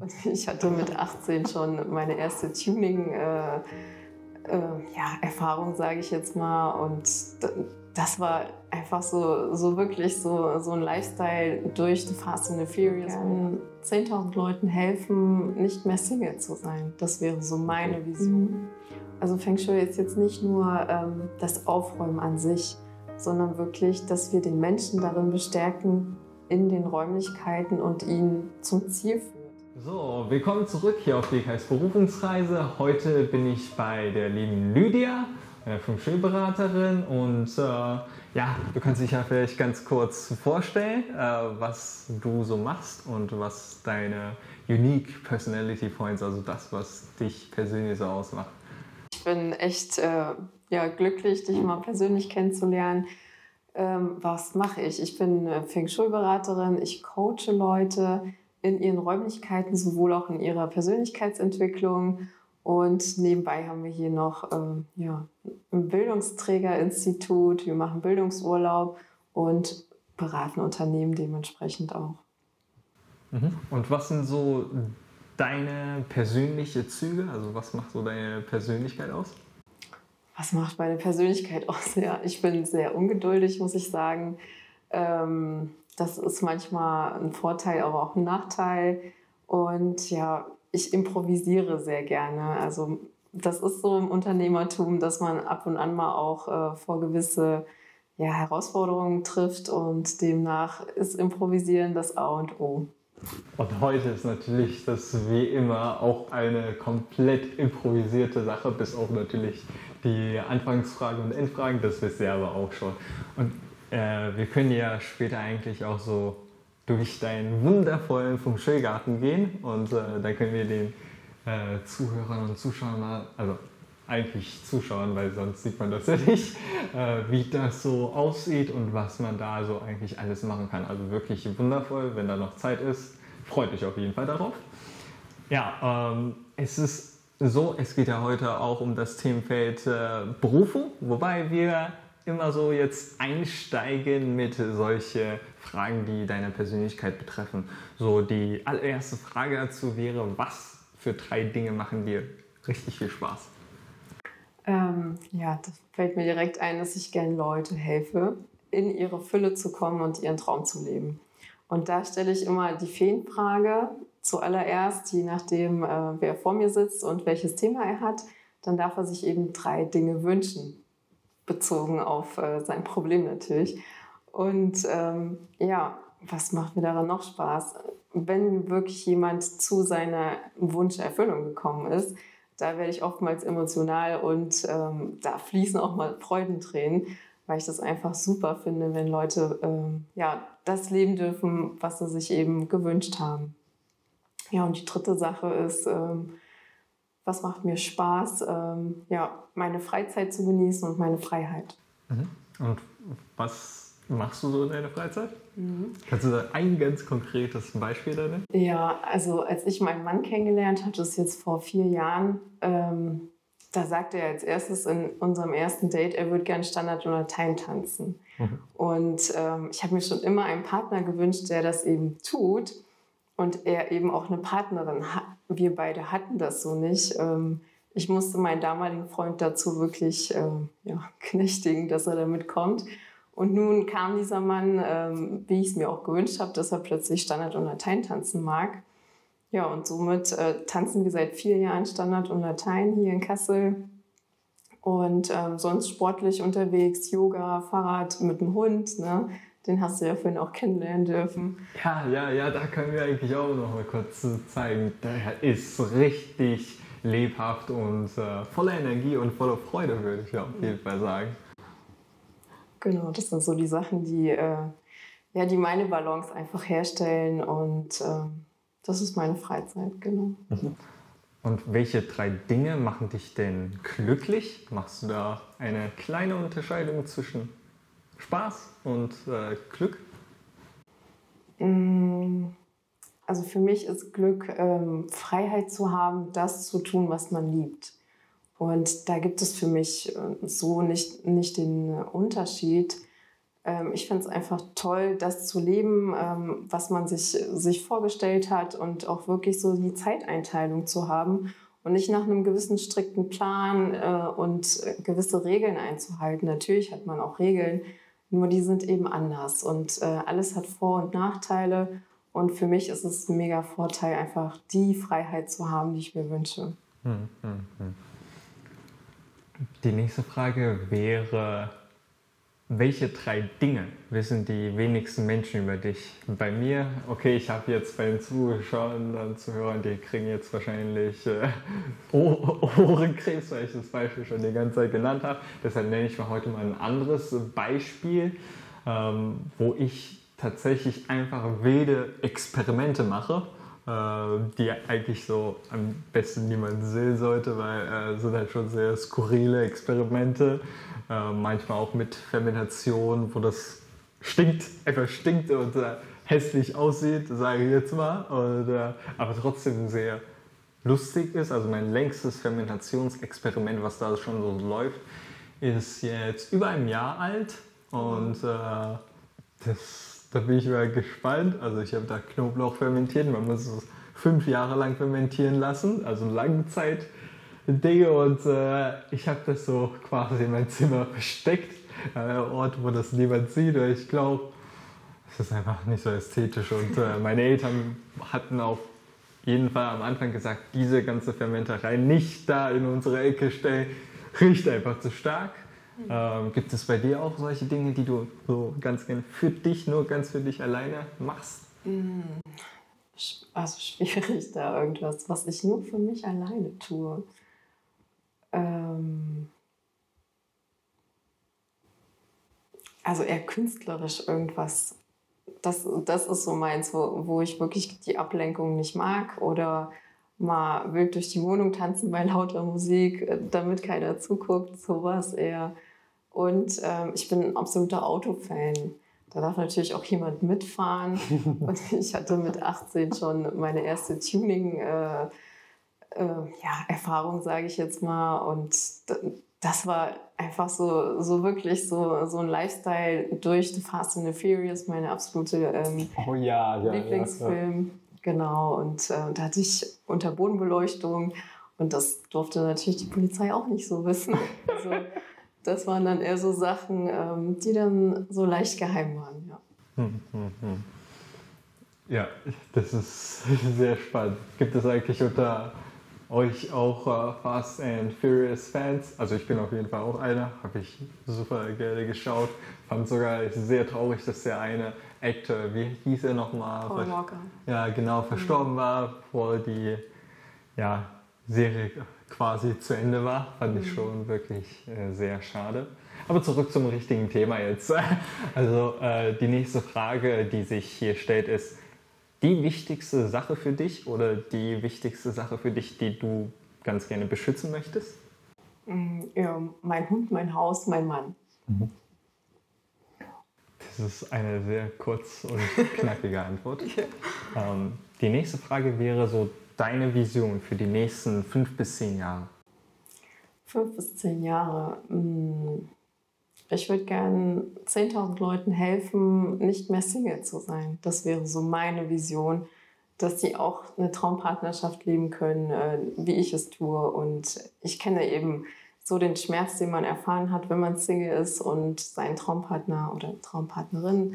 Und ich hatte mit 18 schon meine erste Tuning. Äh, äh, ja, Erfahrung, sage ich jetzt mal. Und das war einfach so, so wirklich so, so ein Lifestyle durch The Fast and the Furious. Ja. 10.000 Leuten helfen, nicht mehr Single zu sein. Das wäre so meine Vision. Mhm. Also Feng Shui ist jetzt nicht nur ähm, das Aufräumen an sich, sondern wirklich, dass wir den Menschen darin bestärken, in den Räumlichkeiten und ihn zum Ziel führen. So, willkommen zurück hier auf DKs Berufungsreise. Heute bin ich bei der lieben Lydia, einer Feng Shui-Beraterin. Und äh, ja, du kannst dich ja vielleicht ganz kurz vorstellen, äh, was du so machst und was deine Unique Personality Points, also das, was dich persönlich so ausmacht. Ich bin echt äh, ja, glücklich, dich mal persönlich kennenzulernen. Ähm, was mache ich? Ich bin äh, Feng Shui-Beraterin, ich coache Leute in ihren Räumlichkeiten, sowohl auch in ihrer Persönlichkeitsentwicklung. Und nebenbei haben wir hier noch äh, ja, ein Bildungsträgerinstitut, wir machen Bildungsurlaub und beraten Unternehmen dementsprechend auch. Mhm. Und was sind so deine persönlichen Züge? Also was macht so deine Persönlichkeit aus? Was macht meine Persönlichkeit aus? Ja, ich bin sehr ungeduldig, muss ich sagen. Ähm, das ist manchmal ein Vorteil, aber auch ein Nachteil. Und ja, ich improvisiere sehr gerne. Also das ist so im Unternehmertum, dass man ab und an mal auch äh, vor gewisse ja, Herausforderungen trifft und demnach ist Improvisieren das A und O. Und heute ist natürlich das wie immer auch eine komplett improvisierte Sache, bis auf natürlich die Anfangsfragen und Endfragen, das wisst ihr aber auch schon. Und äh, wir können ja später eigentlich auch so durch deinen wundervollen Feng Shui-Garten gehen und äh, dann können wir den äh, Zuhörern und Zuschauern mal, also eigentlich zuschauen, weil sonst sieht man das ja nicht, äh, wie das so aussieht und was man da so eigentlich alles machen kann. Also wirklich wundervoll, wenn da noch Zeit ist. Freut euch auf jeden Fall darauf. Ja, ähm, es ist so, es geht ja heute auch um das Themenfeld äh, Berufung, wobei wir immer so jetzt einsteigen mit solchen Fragen, die deine Persönlichkeit betreffen. So die allererste Frage dazu wäre, was für drei Dinge machen dir richtig viel Spaß? Ähm, ja, da fällt mir direkt ein, dass ich gerne Leute helfe, in ihre Fülle zu kommen und ihren Traum zu leben. Und da stelle ich immer die Feenfrage zuallererst, je nachdem, äh, wer vor mir sitzt und welches Thema er hat, dann darf er sich eben drei Dinge wünschen bezogen auf äh, sein Problem natürlich. Und ähm, ja, was macht mir daran noch Spaß? Wenn wirklich jemand zu seiner Wunscherfüllung gekommen ist, da werde ich oftmals emotional und ähm, da fließen auch mal Freudentränen, weil ich das einfach super finde, wenn Leute ähm, ja, das leben dürfen, was sie sich eben gewünscht haben. Ja, und die dritte Sache ist, ähm, was macht mir Spaß, ähm, ja, meine Freizeit zu genießen und meine Freiheit. Mhm. Und was machst du so in deiner Freizeit? Mhm. Kannst du da ein ganz konkretes Beispiel nennen? Ja, also als ich meinen Mann kennengelernt hatte, das ist jetzt vor vier Jahren, ähm, da sagte er als erstes in unserem ersten Date, er würde gerne Standard und Latein tanzen. Mhm. Und ähm, ich habe mir schon immer einen Partner gewünscht, der das eben tut und er eben auch eine Partnerin hat. Wir beide hatten das so nicht. Ähm, ich musste meinen damaligen Freund dazu wirklich ähm, ja, knechtigen, dass er damit kommt. Und nun kam dieser Mann, ähm, wie ich es mir auch gewünscht habe, dass er plötzlich Standard und Latein tanzen mag. Ja, und somit äh, tanzen wir seit vier Jahren Standard und Latein hier in Kassel. Und ähm, sonst sportlich unterwegs, Yoga, Fahrrad mit dem Hund. Ne? Den hast du ja vorhin auch kennenlernen dürfen. Ja, ja, ja, da können wir eigentlich auch noch mal kurz zeigen. Der ist richtig lebhaft und äh, voller Energie und voller Freude, würde ich auf jeden Fall sagen. Genau, das sind so die Sachen, die, äh, ja, die meine Balance einfach herstellen und äh, das ist meine Freizeit, genau. Und welche drei Dinge machen dich denn glücklich? Machst du da eine kleine Unterscheidung zwischen Spaß und äh, Glück? Mm, also für mich ist Glück ähm, Freiheit zu haben, das zu tun, was man liebt. Und da gibt es für mich äh, so nicht, nicht den Unterschied. Ähm, ich finde es einfach toll, das zu leben, ähm, was man sich, sich vorgestellt hat und auch wirklich so die Zeiteinteilung zu haben und nicht nach einem gewissen strikten Plan äh, und gewisse Regeln einzuhalten. Natürlich hat man auch Regeln, nur die sind eben anders und äh, alles hat Vor- und Nachteile. Und für mich ist es ein mega Vorteil, einfach die Freiheit zu haben, die ich mir wünsche. Hm, hm, hm. Die nächste Frage wäre, welche drei Dinge wissen die wenigsten Menschen über dich? Bei mir, okay, ich habe jetzt bei den Zuschauern und Zuhörern, die kriegen jetzt wahrscheinlich äh, Ohrenkrebs, weil ich das Beispiel schon die ganze Zeit genannt habe. Deshalb nenne ich mir heute mal ein anderes Beispiel, ähm, wo ich tatsächlich einfach wilde Experimente mache, äh, die eigentlich so am besten niemand sehen sollte, weil äh, sind halt schon sehr skurrile Experimente. Äh, manchmal auch mit Fermentation, wo das stinkt, einfach stinkt und äh, hässlich aussieht, sage ich jetzt mal, und, äh, aber trotzdem sehr lustig ist. Also mein längstes Fermentationsexperiment, was da schon so läuft, ist jetzt über ein Jahr alt. Und äh, das, da bin ich mal gespannt. Also ich habe da Knoblauch fermentiert, man muss es fünf Jahre lang fermentieren lassen, also Langzeit Dinge und äh, ich habe das so quasi in mein Zimmer versteckt, ein Ort, wo das niemand sieht. Weil ich glaube, es ist einfach nicht so ästhetisch und äh, meine Eltern hatten auf jeden Fall am Anfang gesagt, diese ganze Fermenterei nicht da in unsere Ecke stellen, riecht einfach zu stark. Ähm, gibt es bei dir auch solche Dinge, die du so ganz gerne für dich, nur ganz für dich alleine machst? Mm. Also schwierig da irgendwas, was ich nur für mich alleine tue ähm, also eher künstlerisch irgendwas. Das, das ist so meins, wo, wo ich wirklich die Ablenkung nicht mag oder mal wild durch die Wohnung tanzen bei lauter Musik, äh, damit keiner zuguckt, sowas eher. Und ähm, ich bin ein absoluter Autofan. Da darf natürlich auch jemand mitfahren. Und ich hatte mit 18 schon meine erste Tuning- äh, äh, ja, Erfahrung, sage ich jetzt mal. Und das war einfach so, so wirklich so, so ein Lifestyle durch The Fast and the Furious, meine absolute ähm, oh, ja, ja, Lieblingsfilm. Ja, genau, und äh, da hatte ich Unterbodenbeleuchtung und das durfte natürlich die Polizei auch nicht so wissen. Also, das waren dann eher so Sachen, ähm, die dann so leicht geheim waren. Ja. Hm, hm, hm. Ja, das ist sehr spannend. Gibt es eigentlich unter euch auch äh, Fast and Furious Fans. Also ich bin auf jeden Fall auch einer, habe ich super gerne geschaut. Fand sogar sehr traurig, dass der eine Actor, wie hieß er nochmal? Paul Walker. Ja, genau, verstorben mhm. war, bevor die ja, Serie quasi zu Ende war. Fand mhm. ich schon wirklich äh, sehr schade. Aber zurück zum richtigen Thema jetzt. Also äh, die nächste Frage, die sich hier stellt, ist, die wichtigste Sache für dich oder die wichtigste Sache für dich, die du ganz gerne beschützen möchtest? Mm, ja, mein Hund, mein Haus, mein Mann. Mhm. Das ist eine sehr kurz und knackige Antwort. ja. ähm, die nächste Frage wäre so deine Vision für die nächsten fünf bis zehn Jahre. Fünf bis zehn Jahre. Mm, ich würde gerne 10.000 Leuten helfen, nicht mehr Single zu sein. Das wäre so meine Vision, dass sie auch eine Traumpartnerschaft leben können, äh, wie ich es tue. Und ich kenne eben so den Schmerz, den man erfahren hat, wenn man Single ist und seinen Traumpartner oder Traumpartnerin,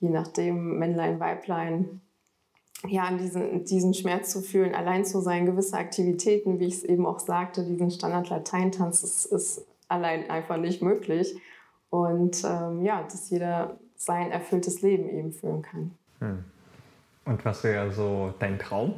je nachdem Männlein, Weiblein, ja, diesen, diesen Schmerz zu fühlen, allein zu sein, gewisse Aktivitäten, wie ich es eben auch sagte, diesen Standard-Lateintanz, ist, ist allein einfach nicht möglich. Und ähm, ja, dass jeder sein erfülltes Leben eben führen kann. Hm. Und was wäre so dein Traum?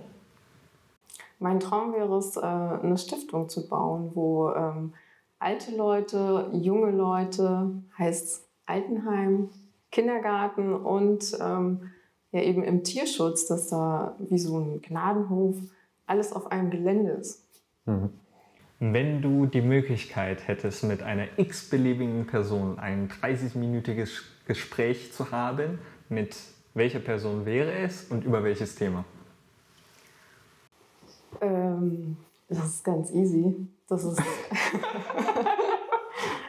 Mein Traum wäre es, äh, eine Stiftung zu bauen, wo ähm, alte Leute, junge Leute, heißt Altenheim, Kindergarten und ähm, ja eben im Tierschutz, dass da wie so ein Gnadenhof alles auf einem Gelände ist. Mhm. Wenn du die Möglichkeit hättest, mit einer x-beliebigen Person ein 30-minütiges Gespräch zu haben, mit welcher Person wäre es und über welches Thema? Ähm, das ist ganz easy. Das ist.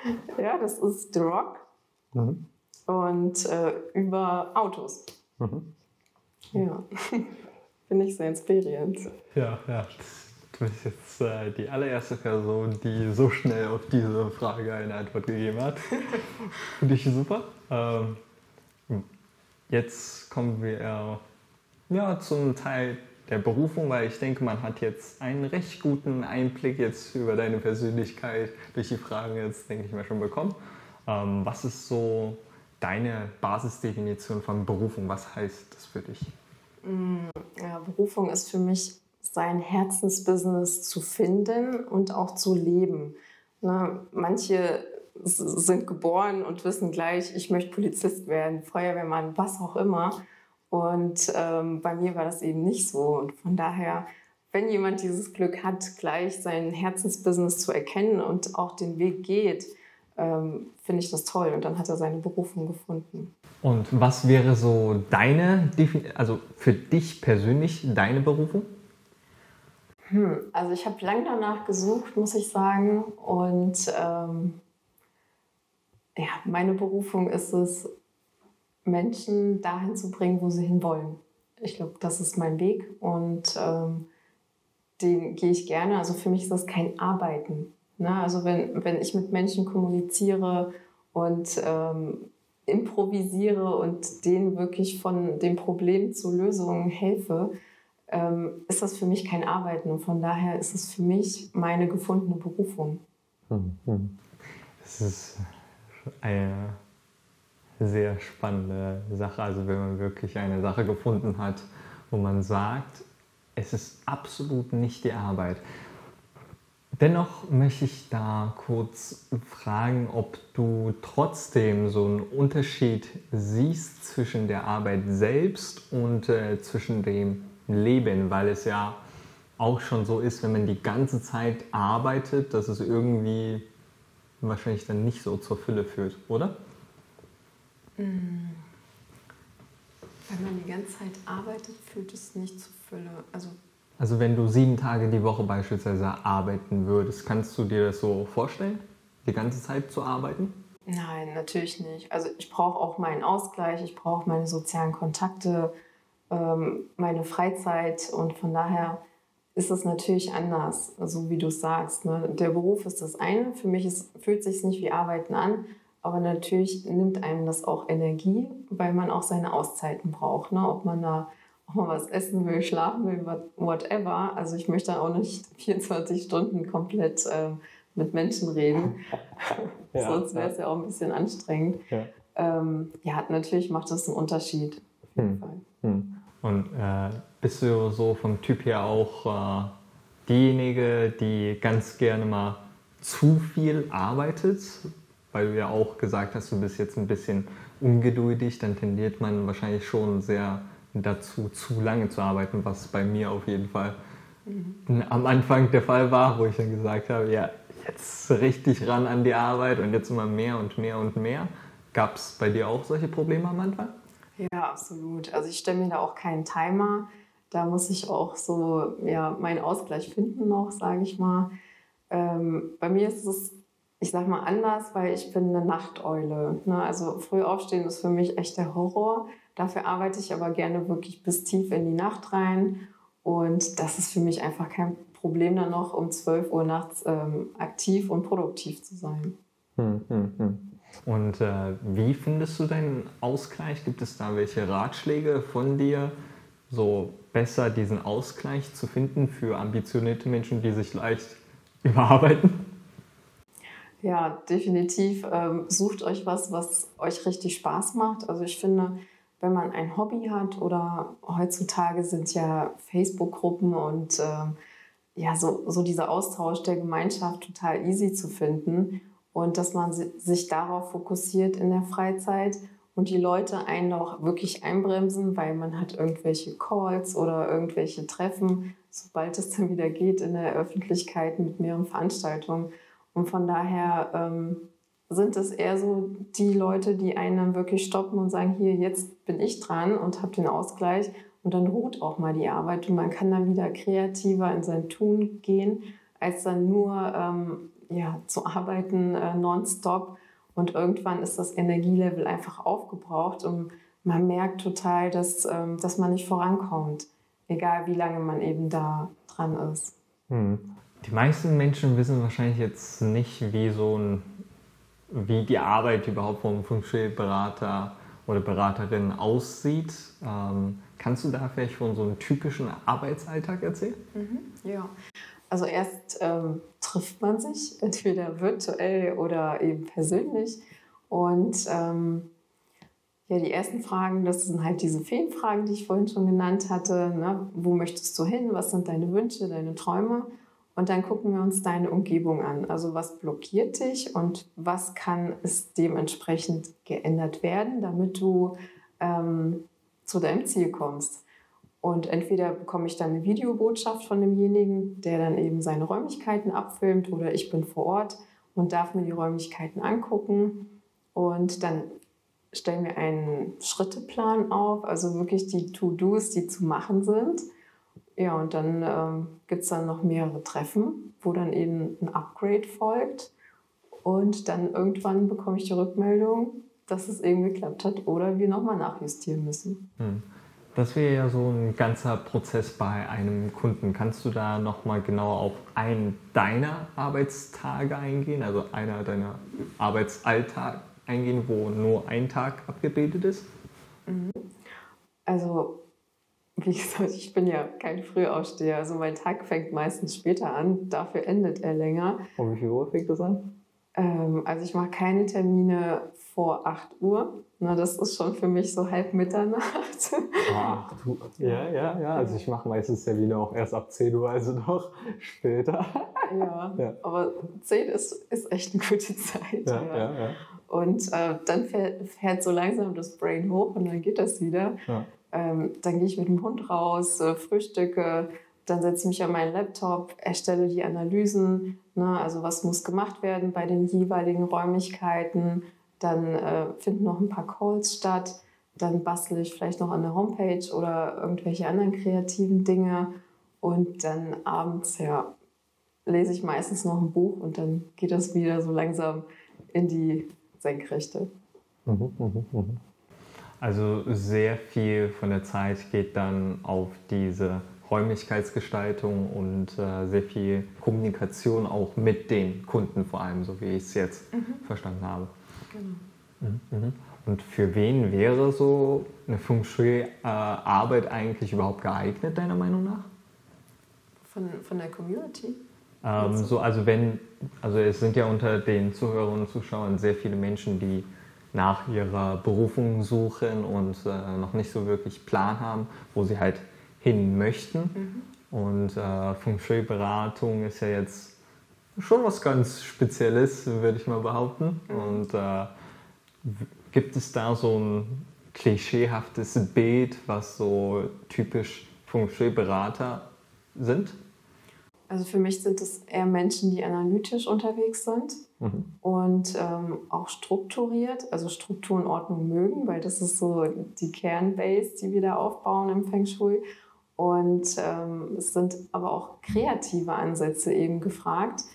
ja, das ist The Rock. Mhm. und äh, über Autos. Mhm. Ja, finde ich sehr inspirierend. Ja, ja. Du bist jetzt äh, die allererste Person, die so schnell auf diese Frage eine Antwort gegeben hat. finde ich super. Ähm, jetzt kommen wir ja, zum Teil der Berufung, weil ich denke, man hat jetzt einen recht guten Einblick jetzt über deine Persönlichkeit durch die Fragen jetzt, denke ich mal, schon bekommen. Ähm, was ist so deine Basisdefinition von Berufung? Was heißt das für dich? Mm, ja, Berufung ist für mich sein Herzensbusiness zu finden und auch zu leben. Na, manche sind geboren und wissen gleich, ich möchte Polizist werden, Feuerwehrmann, was auch immer. Und ähm, bei mir war das eben nicht so. Und von daher, wenn jemand dieses Glück hat, gleich sein Herzensbusiness zu erkennen und auch den Weg geht, ähm, finde ich das toll. Und dann hat er seine Berufung gefunden. Und was wäre so deine, also für dich persönlich deine Berufung? Hm, also ich habe lange danach gesucht, muss ich sagen. Und ähm, ja, meine Berufung ist es, Menschen dahin zu bringen, wo sie hinwollen. Ich glaube, das ist mein Weg und ähm, den gehe ich gerne. Also für mich ist das kein Arbeiten. Ne? Also wenn, wenn ich mit Menschen kommuniziere und ähm, improvisiere und denen wirklich von dem Problem zu Lösungen helfe, ähm, ist das für mich kein Arbeiten. Und von daher ist es für mich meine gefundene Berufung. Hm, hm. Das ist eine sehr spannende Sache. Also wenn man wirklich eine Sache gefunden hat, wo man sagt, es ist absolut nicht die Arbeit. Dennoch möchte ich da kurz fragen, ob du trotzdem so einen Unterschied siehst zwischen der Arbeit selbst und äh, zwischen dem Leben, weil es ja auch schon so ist, wenn man die ganze Zeit arbeitet, dass es irgendwie wahrscheinlich dann nicht so zur Fülle führt, oder? Wenn man die ganze Zeit arbeitet, fühlt es nicht zur Fülle. Also, also wenn du sieben Tage die Woche beispielsweise arbeiten würdest, kannst du dir das so vorstellen, die ganze Zeit zu arbeiten? Nein, natürlich nicht. Also ich brauche auch meinen Ausgleich, ich brauche meine sozialen Kontakte, ähm, meine Freizeit und von daher ist es natürlich anders, so wie du es sagst. Ne? Der Beruf ist das eine. Für mich ist, fühlt es sich nicht wie Arbeiten an, aber natürlich nimmt einem das auch Energie, weil man auch seine Auszeiten braucht. Ne? Ob man da was essen will, schlafen will, whatever. Also ich möchte auch nicht 24 Stunden komplett äh, mit Menschen reden. Ja, Sonst wäre es ja. ja. auch ein bisschen anstrengend. Ja, ähm, ja natürlich macht das einen Unterschied. Hm. Hm. Und äh, bist du so vom Typ her auch äh, diejenige, die ganz gerne mal zu viel arbeitet? weil du ja auch gesagt hast, du bist jetzt ein bisschen ungeduldig, dann tendiert man wahrscheinlich schon sehr dazu, zu lange zu arbeiten, was bei mir auf jeden Fall mhm. am Anfang der Fall war, wo ich dann gesagt habe, ja, jetzt richtig ran an die Arbeit und jetzt immer mehr und mehr und mehr. Gab es bei dir auch solche Probleme am Anfang? Ja, absolut. Also ich stelle mir da auch keinen Timer. Da muss ich auch so ja, meinen Ausgleich finden noch, sage ich mal. Ähm, bei mir ist es ich sag mal anders, weil ich bin eine Nachteule. Ne? Also früh aufstehen ist für mich echt der Horror. Dafür arbeite ich aber gerne wirklich bis tief in die Nacht rein. Und das ist für mich einfach kein Problem, dann noch um 12 Uhr nachts ähm, aktiv und produktiv zu sein. Hm, hm, hm. Und äh, wie findest du deinen Ausgleich? Gibt es da welche Ratschläge von dir, so besser diesen Ausgleich zu finden für ambitionierte Menschen, die sich leicht überarbeiten? Ja, definitiv. Ähm, sucht euch was, was euch richtig Spaß macht. Also ich finde, wenn man ein Hobby hat oder heutzutage sind ja Facebook-Gruppen und ähm, ja, so, so dieser Austausch der Gemeinschaft total easy zu finden und dass man sich darauf fokussiert in der Freizeit und die Leute einen auch wirklich einbremsen, weil man hat irgendwelche Calls oder irgendwelche Treffen, sobald es dann wieder geht in der Öffentlichkeit mit mehreren Veranstaltungen. Und von daher ähm, sind es eher so die Leute, die einen dann wirklich stoppen und sagen, hier, jetzt bin ich dran und habe den Ausgleich. Und dann ruht auch mal die Arbeit und man kann dann wieder kreativer in sein Tun gehen, als dann nur ähm, ja, zu arbeiten äh, nonstop Und irgendwann ist das Energielevel einfach aufgebraucht und man merkt total, dass, ähm, dass man nicht vorankommt, egal wie lange man eben da dran ist. Hm. Die meisten Menschen wissen wahrscheinlich jetzt nicht, wie so ein, wie die Arbeit überhaupt vom Feng Shui-Berater oder Beraterin aussieht. Ähm, kannst du da vielleicht von so einem typischen Arbeitsalltag erzählen? Mhm, ja. Also erst ähm, trifft man sich, entweder virtuell oder eben persönlich. Und ähm, ja, die ersten Fragen, das sind halt diese Feenfragen, die ich vorhin schon genannt hatte. Ne? Wo möchtest du hin? Was sind deine Wünsche, deine Träume? Und dann gucken wir uns deine Umgebung an. Also was blockiert dich und was kann es dementsprechend geändert werden, damit du ähm, zu deinem Ziel kommst. Und entweder bekomme ich dann eine Videobotschaft von demjenigen, der dann eben seine Räumlichkeiten abfilmt, oder ich bin vor Ort und darf mir die Räumlichkeiten angucken. Und dann stellen wir einen Schritteplan auf, also wirklich die To-Dos, die zu machen sind. Ja, und dann ähm, gibt es dann noch mehrere Treffen, wo dann eben ein Upgrade folgt. Und dann irgendwann bekomme ich die Rückmeldung, dass es eben geklappt hat oder wir nochmal nachjustieren müssen. Hm. Das wäre ja so ein ganzer Prozess bei einem Kunden. Kannst du da nochmal genau auf einen deiner Arbeitstage eingehen, also einer deiner Arbeitsalltag eingehen, wo nur ein Tag abgebildet ist? Mhm. Also, wie gesagt, ich bin ja kein Frühaufsteher. Also mein Tag fängt meistens später an, dafür endet er länger. Um wie viel Uhr fängt das an? Ähm, also ich mache keine Termine vor 8 Uhr. Na, das ist schon für mich so halb Mitternacht. Ach, du, ja, ja, ja. Also ich mache meistens Termine auch erst ab 10 Uhr, also noch später. Ja, ja. aber 10 ist, ist echt eine gute Zeit. Ja, ja. ja, ja. Und äh, dann fährt, fährt, so langsam das Brain hoch und dann geht das wieder. Ähm, dann gehe ich mit dem Hund raus, äh, frühstücke, dann setze ich mich an meinen Laptop, erstelle die Analysen, ne, also was muss gemacht werden bei den jeweiligen Räumlichkeiten. Dann äh, finden noch ein paar Calls statt. Dann bastle ich vielleicht noch an der Homepage oder irgendwelche anderen kreativen Dinge. Und dann abends, ja, lese ich meistens noch ein Buch und dann geht das wieder so langsam in die Senkrechte. Mhm, mh, mh. Also sehr viel von der Zeit geht dann auf diese Räumlichkeitsgestaltung und äh, sehr viel Kommunikation auch mit den Kunden vor allem, so wie ich es jetzt mhm. verstanden habe. Genau. Mhm, mhm. Und für wen wäre so eine Feng Shui-Arbeit äh, eigentlich überhaupt geeignet, deiner Meinung nach? Von, von der Community? Ähm, so, also wenn, also es sind ja unter den Zuhörern und Zuschauern sehr viele Menschen, die nach ihrer Berufung suchen und äh, noch nicht so wirklich Plan haben, wo sie halt hin möchten. Mhm. Und äh, Feng Shui-Beratung ist ja jetzt schon was ganz Spezielles, würde ich mal behaupten. Mhm. Und äh, gibt es da so ein klischeehaftes Bild, was so typisch Feng Shui-Berater sind? Also für mich sind es eher Menschen, die analytisch unterwegs sind mhm. und ähm, auch strukturiert, also Struktur und Ordnung mögen, weil das ist so die Kernbase, die wir da aufbauen im Feng Shui. Und ähm, es sind aber auch kreative Ansätze eben gefragt,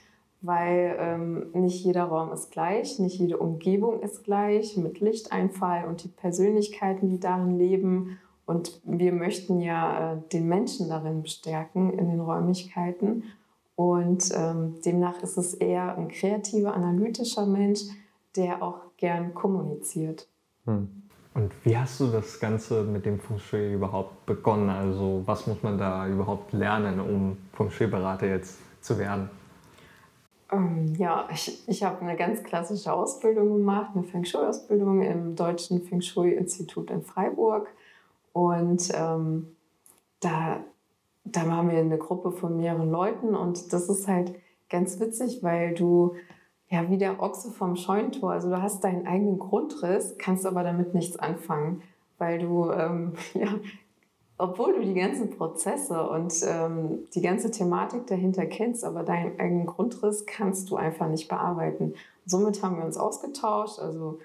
weil ähm, nicht jeder Raum ist gleich, nicht jede Umgebung ist gleich mit Lichteinfall und die Persönlichkeiten, die darin leben. Und wir möchten ja äh, den Menschen darin bestärken in den Räumlichkeiten. Und ähm, demnach ist es eher ein kreativer, analytischer Mensch, der auch gern kommuniziert. Hm. Und wie hast du das Ganze mit dem Feng Shui überhaupt begonnen? Also was muss man da überhaupt lernen, um Feng Shui-Berater jetzt zu werden? Ähm, ja, ich, ich habe eine ganz klassische Ausbildung gemacht, eine Feng Shui-Ausbildung im Deutschen Feng Shui-Institut in Freiburg. Und ähm, da, da waren wir eine Gruppe von mehreren Leuten und das ist halt ganz witzig, weil du ja, wie der Ochse vom Scheuntor. Also du hast deinen eigenen Grundriss, kannst aber damit nichts anfangen, weil du, ähm, ja, obwohl du die ganzen Prozesse und ähm, die ganze Thematik dahinter kennst, aber deinen eigenen Grundriss kannst du einfach nicht bearbeiten. Somit haben wir uns ausgetauscht, also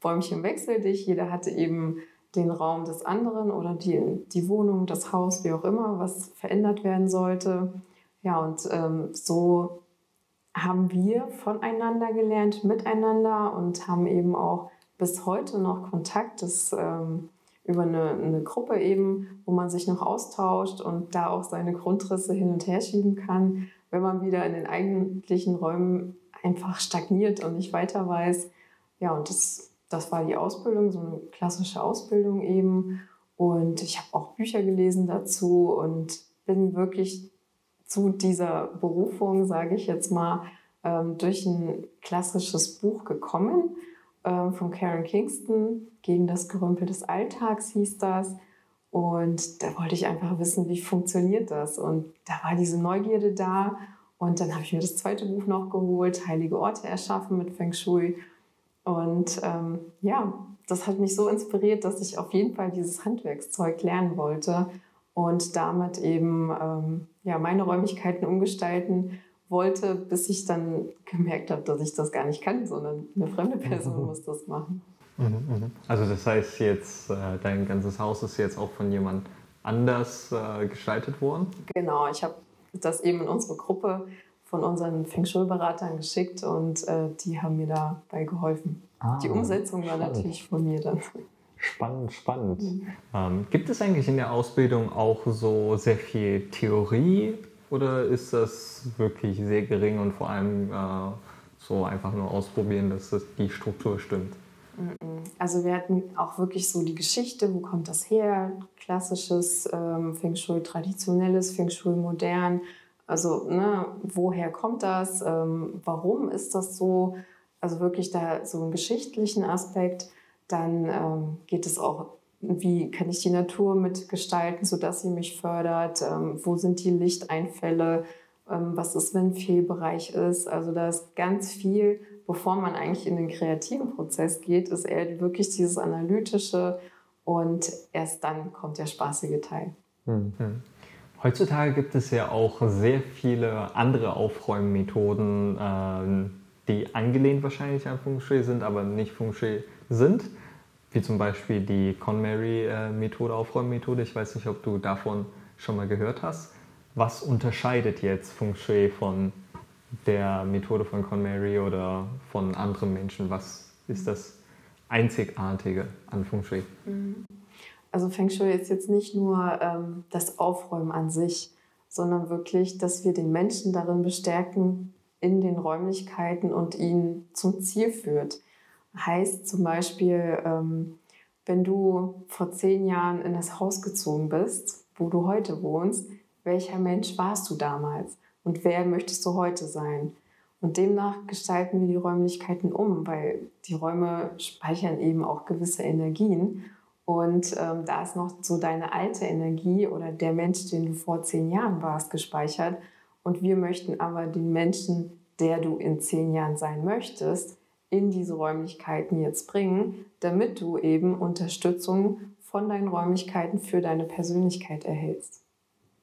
Bäumchen wechsel dich, jeder hatte eben den Raum des anderen oder die, die Wohnung, das Haus, wie auch immer, was verändert werden sollte. Ja, und ähm, so haben wir voneinander gelernt, miteinander und haben eben auch bis heute noch Kontakt. Das ähm, über eine, eine, Gruppe eben, wo man sich noch austauscht und da auch seine Grundrisse hin und her schieben kann, wenn man wieder in den eigentlichen Räumen einfach stagniert und nicht weiter weiß. Ja, und das, das war die Ausbildung, so eine klassische Ausbildung eben. Und ich habe auch Bücher gelesen dazu und bin wirklich zu dieser Berufung, sage ich jetzt mal, ähm, durch ein klassisches Buch gekommen ähm, von Karen Kingston. Gegen das Gerümpel des Alltags hieß das. Und da wollte ich einfach wissen, wie funktioniert das. Und da war diese Neugierde da. Und dann habe ich mir das zweite Buch noch geholt, Heilige Orte erschaffen mit Feng Shui. Und ähm, ja, das hat mich so inspiriert, dass ich auf jeden Fall dieses Handwerkszeug lernen wollte und damit eben ähm, ja, meine Räumlichkeiten umgestalten wollte, bis ich dann gemerkt habe, dass ich das gar nicht kann, sondern eine fremde Person mhm. muss das machen. Mhm, mhm. Also das heißt jetzt, äh, dein ganzes Haus ist jetzt auch von jemand anders äh, gestaltet worden? Genau, ich habe das eben in unsere Gruppe von unseren Feng Shui-Beratern geschickt und äh, die haben mir dabei geholfen. Ah, die Umsetzung war spannend. natürlich von mir dann. Spannend, spannend. Mhm. Ähm, gibt es eigentlich in der Ausbildung auch so sehr viel Theorie oder ist das wirklich sehr gering und vor allem äh, so einfach nur ausprobieren, dass das die Struktur stimmt? Also wir hatten auch wirklich so die Geschichte, wo kommt das her? Klassisches ähm, Feng Shui, traditionelles Feng Shui, modern. Also ne, woher kommt das? Ähm, warum ist das so? Also wirklich da so einen geschichtlichen Aspekt. Dann ähm, geht es auch wie kann ich die Natur mitgestalten, sodass sie mich fördert, ähm, wo sind die Lichteinfälle, ähm, was ist, wenn ein Fehlbereich ist. Also da ist ganz viel, bevor man eigentlich in den kreativen Prozess geht, ist eher wirklich dieses analytische und erst dann kommt der spaßige Teil. Mhm. Heutzutage gibt es ja auch sehr viele andere Aufräummethoden, äh, die angelehnt wahrscheinlich an Feng Shui sind, aber nicht Feng Shui sind wie zum Beispiel die KonMari-Methode, Aufräummethode. Ich weiß nicht, ob du davon schon mal gehört hast. Was unterscheidet jetzt Feng Shui von der Methode von KonMari oder von anderen Menschen? Was ist das Einzigartige an Feng Shui? Mhm. Also Feng Shui ist jetzt nicht nur ähm, das Aufräumen an sich, sondern wirklich, dass wir den Menschen darin bestärken, in den Räumlichkeiten und ihn zum Ziel führt. Heißt zum Beispiel, ähm, wenn du vor zehn Jahren in das Haus gezogen bist, wo du heute wohnst, welcher Mensch warst du damals und wer möchtest du heute sein? Und demnach gestalten wir die Räumlichkeiten um, weil die Räume speichern eben auch gewisse Energien. Und ähm, da ist noch so deine alte Energie oder der Mensch, den du vor zehn Jahren warst, gespeichert. Und wir möchten aber den Menschen, der du in zehn Jahren sein möchtest, in diese Räumlichkeiten jetzt bringen, damit du eben Unterstützung von deinen Räumlichkeiten für deine Persönlichkeit erhältst.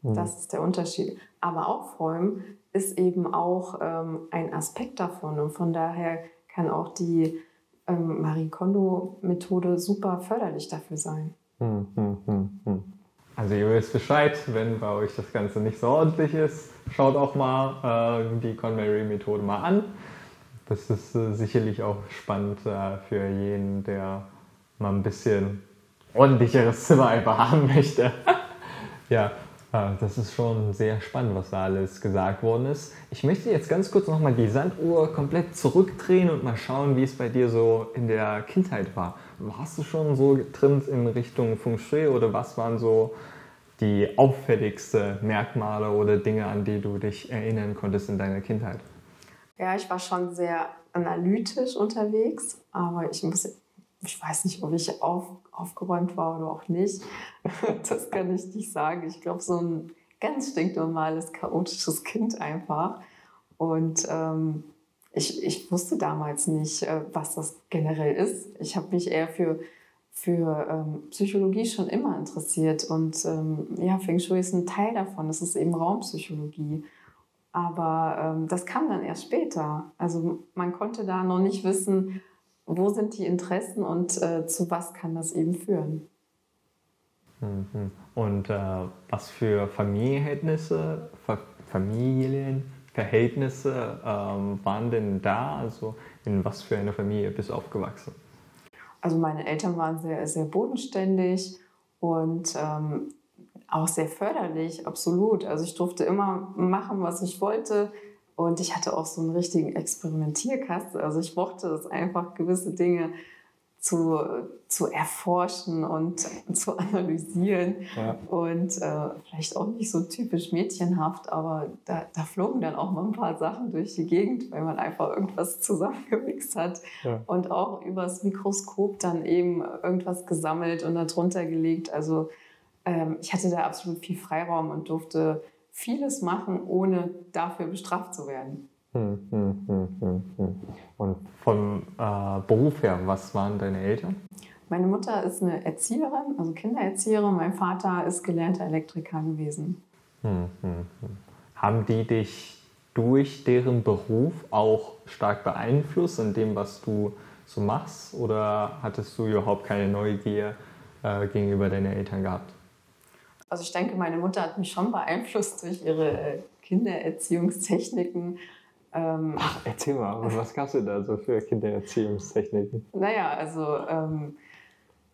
Mhm. Das ist der Unterschied. Aber Aufräumen ist eben auch ähm, ein Aspekt davon und von daher kann auch die ähm, Marie Kondo-Methode super förderlich dafür sein. Mhm, mh, mh. Also ihr wisst Bescheid, wenn bei euch das Ganze nicht so ordentlich ist, schaut auch mal äh, die KonMari-Methode mal an. Das ist äh, sicherlich auch spannend äh, für jeden, der mal ein bisschen ordentlicheres Zimmer einfach haben möchte. ja, das ist schon sehr spannend, was da alles gesagt worden ist. Ich möchte jetzt ganz kurz nochmal die Sanduhr komplett zurückdrehen und mal schauen, wie es bei dir so in der Kindheit war. Warst du schon so getrimmt in Richtung Feng Shui oder was waren so die auffälligsten Merkmale oder Dinge, an die du dich erinnern konntest in deiner Kindheit? Ja, ich war schon sehr analytisch unterwegs, aber ich muss, ich weiß nicht, ob ich auf, aufgeräumt war oder auch nicht. Das kann ich nicht sagen. Ich glaube, so ein ganz stinknormales, chaotisches Kind einfach. Und ähm, ich, ich wusste damals nicht, äh, was das generell ist. Ich habe mich eher für, für ähm, Psychologie schon immer interessiert. Und ähm, ja, Feng Shui ist ein Teil davon. Das ist eben Raumpsychologie. Aber ähm, das kam dann erst später. Also man konnte da noch nicht wissen, wo sind die Interessen und äh, zu was kann das eben führen. Mhm. Und äh, was für Familienverhältnisse, Familien Verhältnisse ähm, waren denn da? Also in was für einer Familie bist du aufgewachsen? Also meine Eltern waren sehr, sehr bodenständig und ähm, auch sehr förderlich, absolut. Also ich durfte immer machen, was ich wollte. Und ich hatte auch so einen richtigen Experimentierkasten. Also ich mochte es einfach, gewisse Dinge zu, zu erforschen und zu analysieren. Ja. Und äh, vielleicht auch nicht so typisch mädchenhaft, aber da, da, flogen dann auch mal ein paar Sachen durch die Gegend, weil man einfach irgendwas zusammengemixt hat ja. und auch übers Mikroskop dann eben irgendwas gesammelt und darunter gelegt. Also ähm, ich hatte da absolut viel Freiraum und durfte vieles machen, ohne dafür bestraft zu werden. Hm, hm, hm, Und vom äh, Beruf her, was waren deine Eltern? Meine Mutter ist eine Erzieherin, also Kindererzieherin. Mein Vater ist gelernter Elektriker gewesen. Haben die dich durch deren Beruf auch stark beeinflusst in dem, was du so machst? Oder hattest du überhaupt keine Neugier äh, gegenüber deinen Eltern gehabt? Also ich denke, meine Mutter hat mich schon beeinflusst durch ihre Kindererziehungstechniken ähm, Ach, erzähl mal, was gab es da so für Kindererziehungstechniken? Naja, also ähm,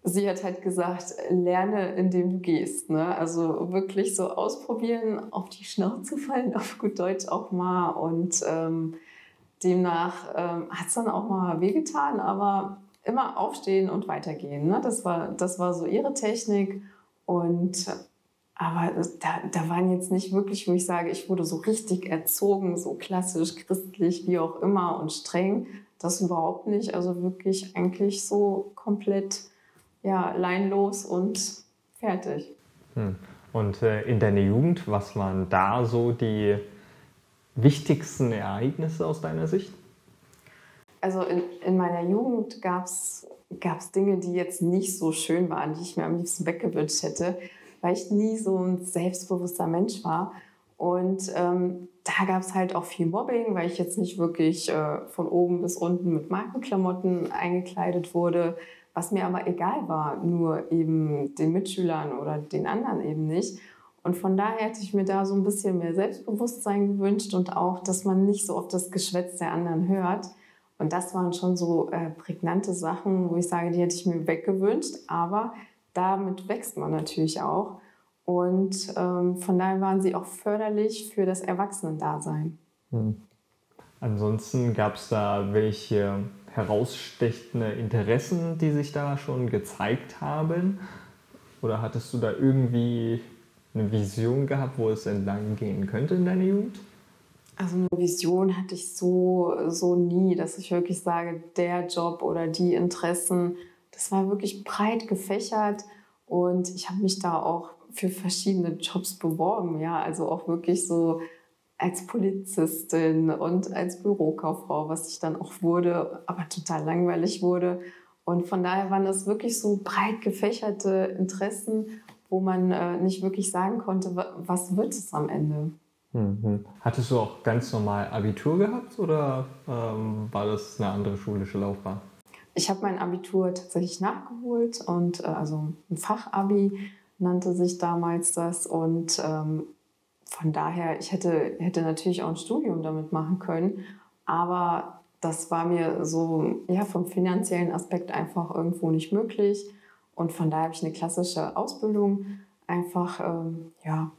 sie hat halt gesagt, lerne, indem du gehst. Ne? Also wirklich so ausprobieren, auf die Schnauze fallen, auf gut Deutsch auch mal. Und ähm, demnach ähm, hat es dann auch mal wehgetan, aber immer aufstehen und weitergehen. Ne? Das, war, das war so ihre Technik. Und aber da, da waren jetzt nicht wirklich, wo ich sage, ich wurde so richtig erzogen, so klassisch, christlich, wie auch immer und streng. Das überhaupt nicht. Also wirklich eigentlich so komplett ja, leinlos und fertig. Hm. Und äh, in deiner Jugend, was waren da so die wichtigsten Ereignisse aus deiner Sicht? Also in, in meiner Jugend gab es Dinge, die jetzt nicht so schön waren, die ich mir am liebsten weggewünscht hätte weil ich nie so ein selbstbewusster Mensch war. Und ähm, da gab es halt auch viel Mobbing, weil ich jetzt nicht wirklich äh, von oben bis unten mit Markenklamotten eingekleidet wurde, was mir aber egal war, nur eben den Mitschülern oder den anderen eben nicht. Und von daher hätte ich mir da so ein bisschen mehr Selbstbewusstsein gewünscht und auch, dass man nicht so auf das Geschwätz der anderen hört. Und das waren schon so äh, prägnante Sachen, wo ich sage, die hätte ich mir weggewünscht. Aber damit wächst man natürlich auch. Und ähm, von daher waren sie auch förderlich für das Erwachsenendasein. Hm. Ansonsten gab es da welche herausstechende Interessen, die sich da schon gezeigt haben? Oder hattest du da irgendwie eine Vision gehabt, wo es entlang gehen könnte in deiner Jugend? Also eine Vision hatte ich so, so nie, dass ich wirklich sage, der Job oder die Interessen das war wirklich breit gefächert und ich habe mich da auch für verschiedene Jobs beworben, ja, also auch wirklich so als Polizistin und als Bürokauffrau, was ich dann auch wurde, aber total langweilig wurde. Und von daher waren das wirklich so breit gefächerte Interessen, wo man äh, nicht wirklich sagen konnte, was wird es am Ende. Mhm. Hattest du auch ganz normal Abitur gehabt oder ähm, war das eine andere schulische Laufbahn? Ich habe mein Abitur tatsächlich nachgeholt und äh, also ein Fachabi nannte sich damals das und ähm, von daher, ich hätte, hätte natürlich auch ein Studium damit machen können, aber das war mir so ja, vom finanziellen Aspekt einfach irgendwo nicht möglich. Und von daher habe ich eine klassische Ausbildung einfach ähm, ja,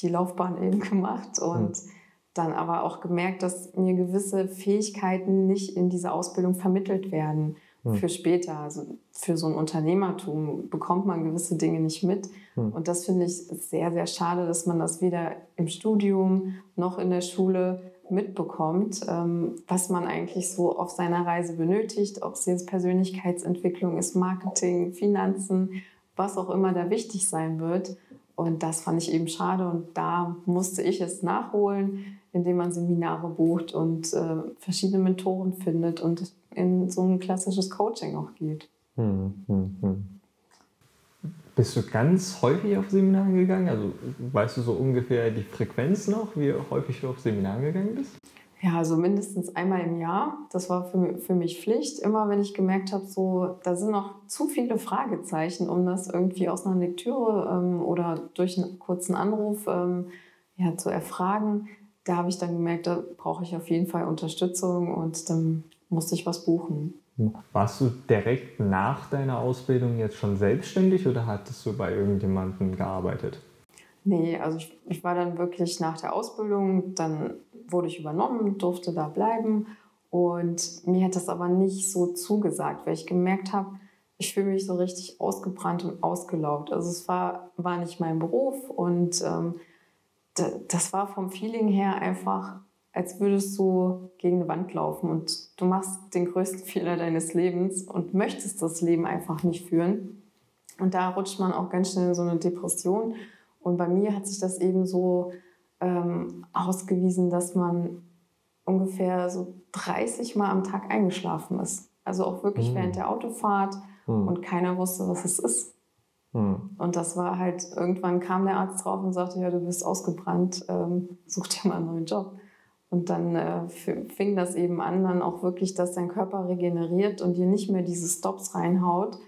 die Laufbahn eben gemacht und mhm dann aber auch gemerkt, dass mir gewisse Fähigkeiten nicht in dieser Ausbildung vermittelt werden hm. für später. Also für so ein Unternehmertum bekommt man gewisse Dinge nicht mit. Hm. Und das finde ich sehr, sehr schade, dass man das weder im Studium noch in der Schule mitbekommt, ähm, was man eigentlich so auf seiner Reise benötigt, ob es jetzt Persönlichkeitsentwicklung ist, Marketing, Finanzen, was auch immer da wichtig sein wird. Und das fand ich eben schade und da musste ich es nachholen indem man Seminare bucht und äh, verschiedene Mentoren findet und in so ein klassisches Coaching auch geht. Hm, hm, hm. Bist du ganz häufig auf Seminare gegangen? Also weißt du so ungefähr die Frequenz noch, wie häufig du auf Seminare gegangen bist? Ja, also mindestens einmal im Jahr. Das war für, für mich Pflicht. Immer wenn ich gemerkt habe, so, da sind noch zu viele Fragezeichen, um das irgendwie aus einer Lektüre ähm, oder durch einen kurzen Anruf ähm, ja, zu erfragen, da habe ich dann gemerkt, da brauche ich auf jeden Fall Unterstützung und dann musste ich was buchen. Warst du direkt nach deiner Ausbildung jetzt schon selbstständig oder hattest du bei irgendjemandem gearbeitet? Nee, also ich, ich war dann wirklich nach der Ausbildung, dann wurde ich übernommen, durfte da bleiben und mir hat das aber nicht so zugesagt, weil ich gemerkt habe, ich fühle mich so richtig ausgebrannt und ausgelaugt. Also es war, war nicht mein Beruf und ähm, das war vom Feeling her einfach als würdest du gegen eine Wand laufen und du machst den größten Fehler deines Lebens und möchtest das Leben einfach nicht führen. Und da rutscht man auch ganz schnell in so eine Depression. Und bei mir hat sich das eben so ähm, ausgewiesen, dass man ungefähr so 30 Mal am Tag eingeschlafen ist. Also auch wirklich mhm. während der Autofahrt mhm. und keiner wusste, was es ist. Mhm. Und das war halt, irgendwann kam der Arzt drauf und sagte, ja, du bist ausgebrannt, ähm, such dir mal einen neuen Job. Und dann äh, fing das eben an, dann auch wirklich, dass dein Körper regeneriert und dir nicht mehr diese Stops reinhaut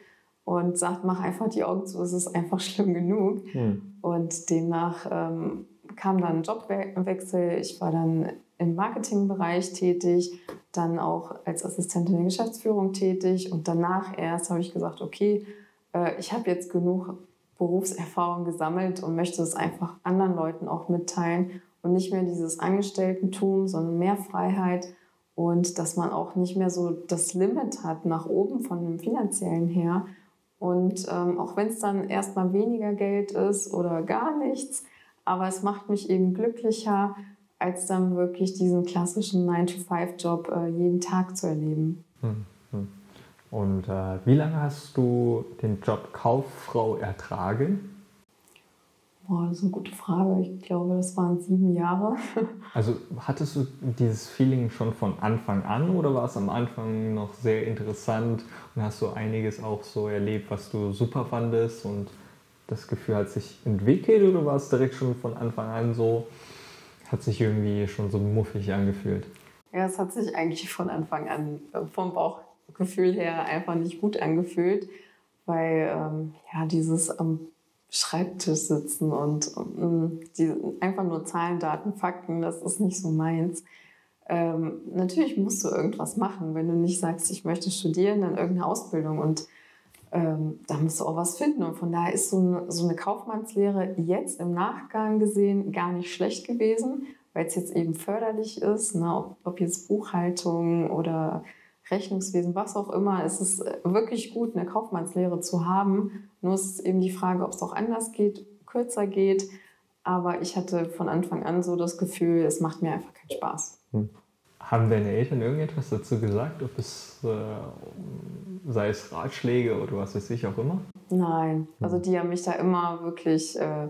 und sagt, mach einfach die Augen zu, es ist einfach schlimm genug. Mhm. Und demnach ähm, kam dann ein Jobwechsel. Ich war dann im Marketingbereich tätig, dann auch als Assistentin der Geschäftsführung tätig und danach erst habe ich gesagt, okay, äh, ich habe jetzt genug Berufserfahrung gesammelt und möchte es einfach anderen Leuten auch mitteilen und nicht mehr dieses Angestelltentum, sondern mehr Freiheit und dass man auch nicht mehr so das Limit hat nach oben von dem finanziellen her. Und ähm, auch wenn es dann erstmal weniger Geld ist oder gar nichts, aber es macht mich eben glücklicher, als dann wirklich diesen klassischen 9-to-5-Job äh, jeden Tag zu erleben. Hm, hm. Und äh, wie lange hast du den Job Kauffrau ertragen? Boah, das ist eine gute Frage. Ich glaube, das waren sieben Jahre. Also hattest du dieses Feeling schon von Anfang an oder war es am Anfang noch sehr interessant und hast du einiges auch so erlebt, was du super fandest und das Gefühl hat sich entwickelt oder war es direkt schon von Anfang an so, hat sich irgendwie schon so muffig angefühlt? Ja, es hat sich eigentlich von Anfang an äh, vom Bauchgefühl her einfach nicht gut angefühlt, weil ähm, ja dieses am Schreibtisch sitzen und, und die, einfach nur Zahlen, Daten, Fakten, das ist nicht so meins. Ähm, natürlich musst du irgendwas machen, wenn du nicht sagst, ich möchte studieren, dann irgendeine Ausbildung und ähm, da musst du auch was finden. Und von daher ist so eine, so eine Kaufmannslehre jetzt im Nachgang gesehen gar nicht schlecht gewesen, weil es jetzt eben förderlich ist, ne? ob, ob jetzt Buchhaltung oder Rechnungswesen, was auch immer. Es ist äh, wirklich gut, eine Kaufmannslehre zu haben. Nur ist eben die Frage, ob es auch anders geht, kürzer geht. Aber ich hatte von Anfang an so das Gefühl, es macht mir einfach keinen Spaß. Hm. Haben deine Eltern irgendetwas dazu gesagt, ob es äh, sei es Ratschläge oder was weiß ich auch immer? Nein, also hm. die haben mich da immer wirklich äh,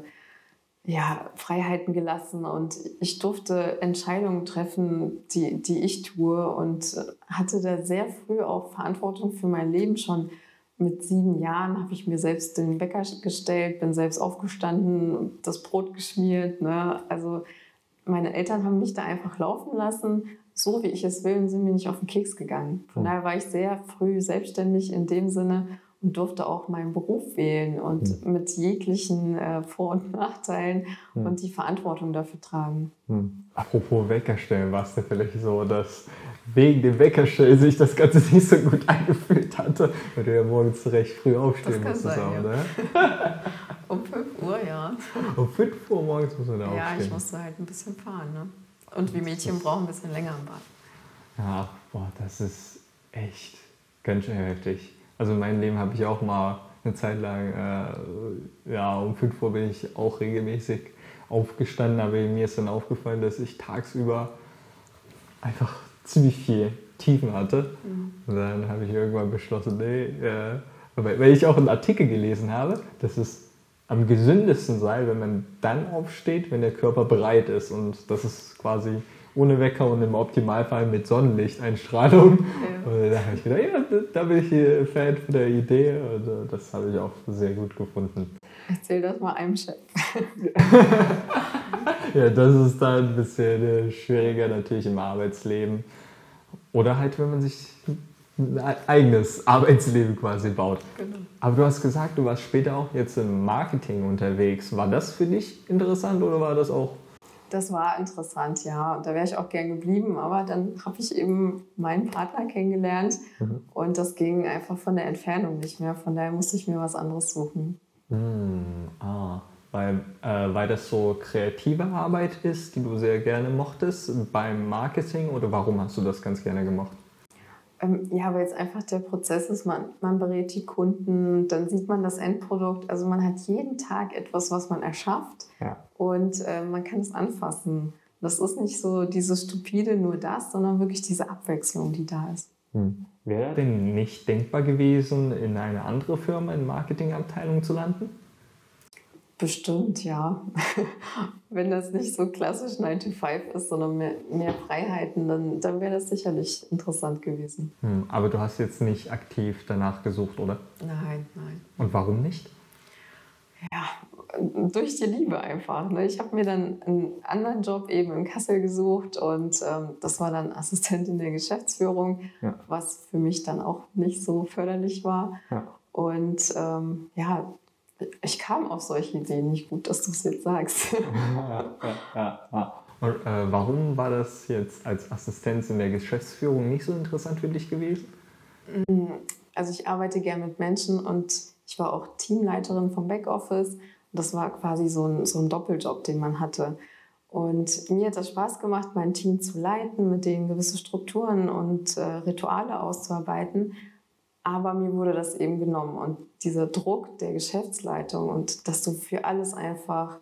ja, Freiheiten gelassen und ich durfte Entscheidungen treffen, die, die ich tue und hatte da sehr früh auch Verantwortung für mein Leben. Schon mit sieben Jahren habe ich mir selbst den Wecker gestellt, bin selbst aufgestanden, das Brot geschmiert. Ne? Also meine Eltern haben mich da einfach laufen lassen, so wie ich es will, und sind mir nicht auf den Keks gegangen. Von hm. daher war ich sehr früh selbstständig in dem Sinne und durfte auch meinen Beruf wählen und mhm. mit jeglichen äh, Vor- und Nachteilen mhm. und die Verantwortung dafür tragen. Mhm. Apropos Weckerstellen, war es denn vielleicht so, dass wegen dem Weckerstellen sich das Ganze nicht so gut angefühlt hatte, weil du ja morgens recht früh aufstehen musstest, sein, auch, ja. ne? um 5 Uhr, ja. Um 5 Uhr morgens muss man da ja, aufstehen. Ja, ich musste halt ein bisschen fahren, ne? Und wir Mädchen brauchen ein bisschen länger im Bad. Ja, boah, das ist echt ganz schön heftig. Also in meinem Leben habe ich auch mal eine Zeit lang, äh, ja, um 5 Uhr bin ich auch regelmäßig aufgestanden, aber mir ist dann aufgefallen, dass ich tagsüber einfach ziemlich viel Tiefen hatte. Mhm. Und dann habe ich irgendwann beschlossen, nee, äh, weil ich auch einen Artikel gelesen habe, dass es am gesündesten sei, wenn man dann aufsteht, wenn der Körper bereit ist. Und das ist quasi ohne Wecker und im Optimalfall mit Sonnenlichteinstrahlung. Ja. Und da habe ich gedacht, ja, da bin ich Fan von der Idee und äh, das habe ich auch sehr gut gefunden. Erzähl das mal einem Chef. ja, das ist dann ein bisschen äh, schwieriger natürlich im Arbeitsleben. Oder halt, wenn man sich ein eigenes Arbeitsleben quasi baut. Genau. Aber du hast gesagt, du warst später auch jetzt im Marketing unterwegs. War das für dich interessant oder war das auch das war interessant, ja. Und da wäre ich auch gern geblieben, aber dann habe ich eben meinen Partner kennengelernt mhm. und das ging einfach von der Entfernung nicht mehr. Von daher musste ich mir was anderes suchen. Mhm. Ah, weil, äh, weil das so kreative Arbeit ist, die du sehr gerne mochtest beim Marketing oder warum hast du das ganz gerne gemacht? Ähm, ja, weil es einfach der Prozess ist, man, man berät die Kunden, dann sieht man das Endprodukt. Also man hat jeden Tag etwas, was man erschafft ja. und äh, man kann es anfassen. Das ist nicht so dieses stupide nur das, sondern wirklich diese Abwechslung, die da ist. Hm. Wäre denn nicht denkbar gewesen, in eine andere Firma in Marketingabteilung zu landen? Bestimmt, ja. Wenn das nicht so klassisch 9 to 5 ist, sondern mehr, mehr Freiheiten, dann, dann wäre das sicherlich interessant gewesen. Hm, aber du hast jetzt nicht aktiv danach gesucht, oder? Nein, nein. Und warum nicht? Ja, durch die Liebe einfach. Ne? Ich habe mir dann einen anderen Job eben in Kassel gesucht und ähm, das war dann Assistentin der Geschäftsführung, ja. was für mich dann auch nicht so förderlich war. Ja. Und ähm, ja, ich kam auf solche Ideen nicht gut, dass du es jetzt sagst. ja, ja, ja. Und, äh, warum war das jetzt als Assistenz in der Geschäftsführung nicht so interessant für dich gewesen? Mm, also ich arbeite gerne mit Menschen und ich war auch Teamleiterin vom Backoffice. Das war quasi so ein, so ein Doppeljob, den man hatte. Und mir hat das Spaß gemacht, mein Team zu leiten, mit denen gewisse Strukturen und äh, Rituale auszuarbeiten. Aber mir wurde das eben genommen. Und dieser Druck der Geschäftsleitung und dass du für alles einfach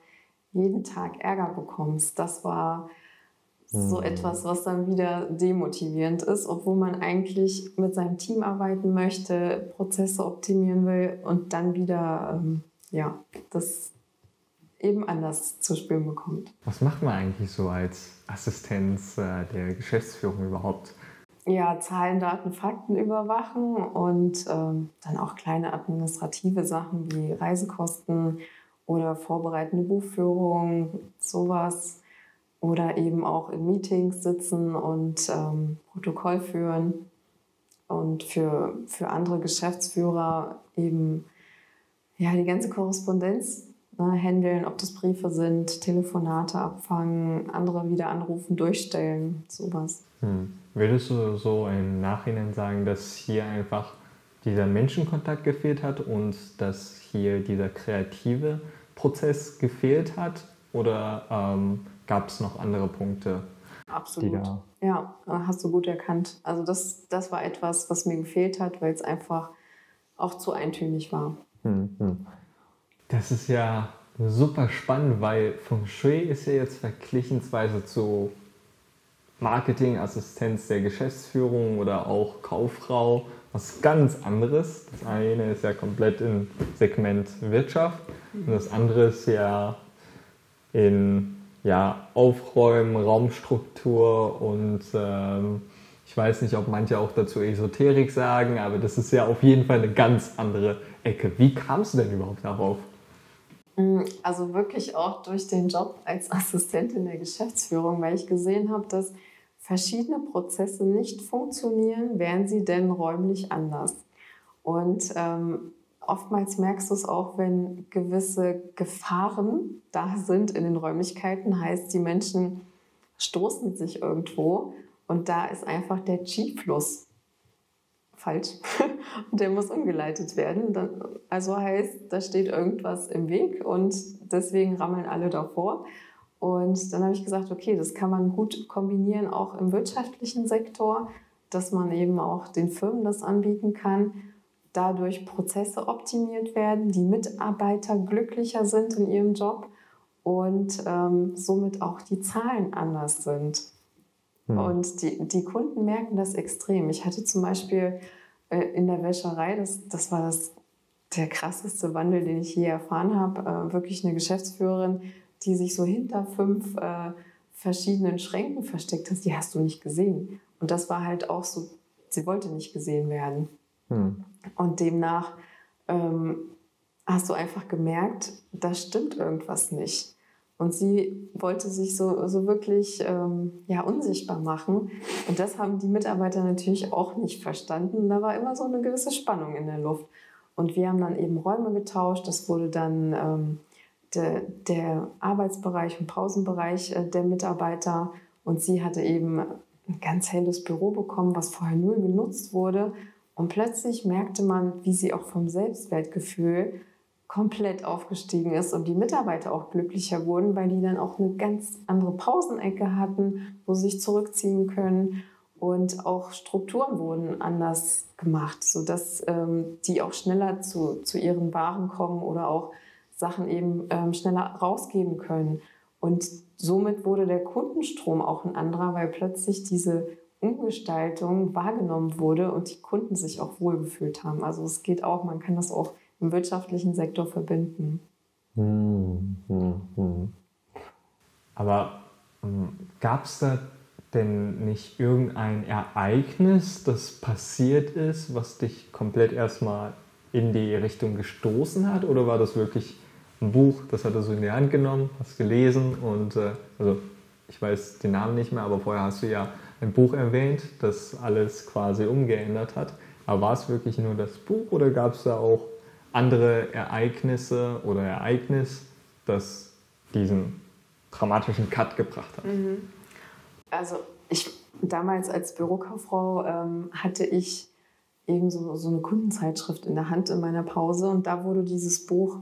jeden Tag Ärger bekommst, das war so mhm. etwas, was dann wieder demotivierend ist, obwohl man eigentlich mit seinem Team arbeiten möchte, Prozesse optimieren will und dann wieder ähm, ja, das eben anders zu spüren bekommt. Was macht man eigentlich so als Assistenz äh, der Geschäftsführung überhaupt? Ja, Zahlen, Daten, Fakten überwachen und ähm, dann auch kleine administrative Sachen wie Reisekosten oder vorbereitende Buchführung, sowas. Oder eben auch in Meetings sitzen und ähm, Protokoll führen. Und für, für andere Geschäftsführer eben ja, die ganze Korrespondenz ne, handeln, ob das Briefe sind, Telefonate abfangen, andere wieder anrufen, durchstellen, sowas. Hm. Würdest du so im Nachhinein sagen, dass hier einfach dieser Menschenkontakt gefehlt hat und dass hier dieser kreative Prozess gefehlt hat? Oder ähm, gab es noch andere Punkte? Absolut. Ja, hast du gut erkannt. Also das, das war etwas, was mir gefehlt hat, weil es einfach auch zu eintönig war. Hm, hm. Das ist ja super spannend, weil Feng Shui ist ja jetzt vergleichensweise zu Marketingassistenz der Geschäftsführung oder auch Kauffrau was ganz anderes. Das eine ist ja komplett im Segment Wirtschaft und das andere ist ja in ja, Aufräumen, Raumstruktur und ähm, ich weiß nicht, ob manche auch dazu Esoterik sagen, aber das ist ja auf jeden Fall eine ganz andere Ecke. Wie kamst du denn überhaupt darauf? Mm, also wirklich auch durch den Job als Assistentin der Geschäftsführung, weil ich gesehen habe, dass verschiedene Prozesse nicht funktionieren, wären sie denn räumlich anders. Und ähm, oftmals merkst du es auch, wenn gewisse Gefahren da sind in den Räumlichkeiten, heißt, die Menschen stoßen sich irgendwo und da ist einfach der Chi-Fluss falsch und der muss umgeleitet werden. Also heißt, da steht irgendwas im Weg und deswegen rammeln alle davor. Und dann habe ich gesagt, okay, das kann man gut kombinieren, auch im wirtschaftlichen Sektor, dass man eben auch den Firmen das anbieten kann, dadurch Prozesse optimiert werden, die Mitarbeiter glücklicher sind in ihrem Job und ähm, somit auch die Zahlen anders sind. Hm. Und die, die Kunden merken das extrem. Ich hatte zum Beispiel äh, in der Wäscherei, das, das war das, der krasseste Wandel, den ich je erfahren habe, äh, wirklich eine Geschäftsführerin, die sich so hinter fünf äh, verschiedenen Schränken versteckt hat, die hast du nicht gesehen. Und das war halt auch so, sie wollte nicht gesehen werden. Hm. Und demnach ähm, hast du einfach gemerkt, da stimmt irgendwas nicht. Und sie wollte sich so, so wirklich ähm, ja, unsichtbar machen. Und das haben die Mitarbeiter natürlich auch nicht verstanden. Da war immer so eine gewisse Spannung in der Luft. Und wir haben dann eben Räume getauscht. Das wurde dann ähm, der, der Arbeitsbereich und Pausenbereich äh, der Mitarbeiter. Und sie hatte eben ein ganz helles Büro bekommen, was vorher null genutzt wurde. Und plötzlich merkte man, wie sie auch vom Selbstwertgefühl komplett aufgestiegen ist und die Mitarbeiter auch glücklicher wurden, weil die dann auch eine ganz andere Pausenecke hatten, wo sie sich zurückziehen können und auch Strukturen wurden anders gemacht, sodass ähm, die auch schneller zu, zu ihren Waren kommen oder auch Sachen eben ähm, schneller rausgeben können. Und somit wurde der Kundenstrom auch ein anderer, weil plötzlich diese Umgestaltung wahrgenommen wurde und die Kunden sich auch wohlgefühlt haben. Also es geht auch, man kann das auch im wirtschaftlichen Sektor verbinden. Hm, hm, hm. Aber gab es da denn nicht irgendein Ereignis, das passiert ist, was dich komplett erstmal in die Richtung gestoßen hat? Oder war das wirklich ein Buch, das hat er so in die Hand genommen, hast gelesen und äh, also ich weiß den Namen nicht mehr, aber vorher hast du ja ein Buch erwähnt, das alles quasi umgeändert hat. Aber war es wirklich nur das Buch oder gab es da auch andere Ereignisse oder Ereignis, das diesen dramatischen Cut gebracht hat? Mhm. Also ich damals als Bürokauffrau ähm, hatte ich eben so, so eine Kundenzeitschrift in der Hand in meiner Pause und da wurde dieses Buch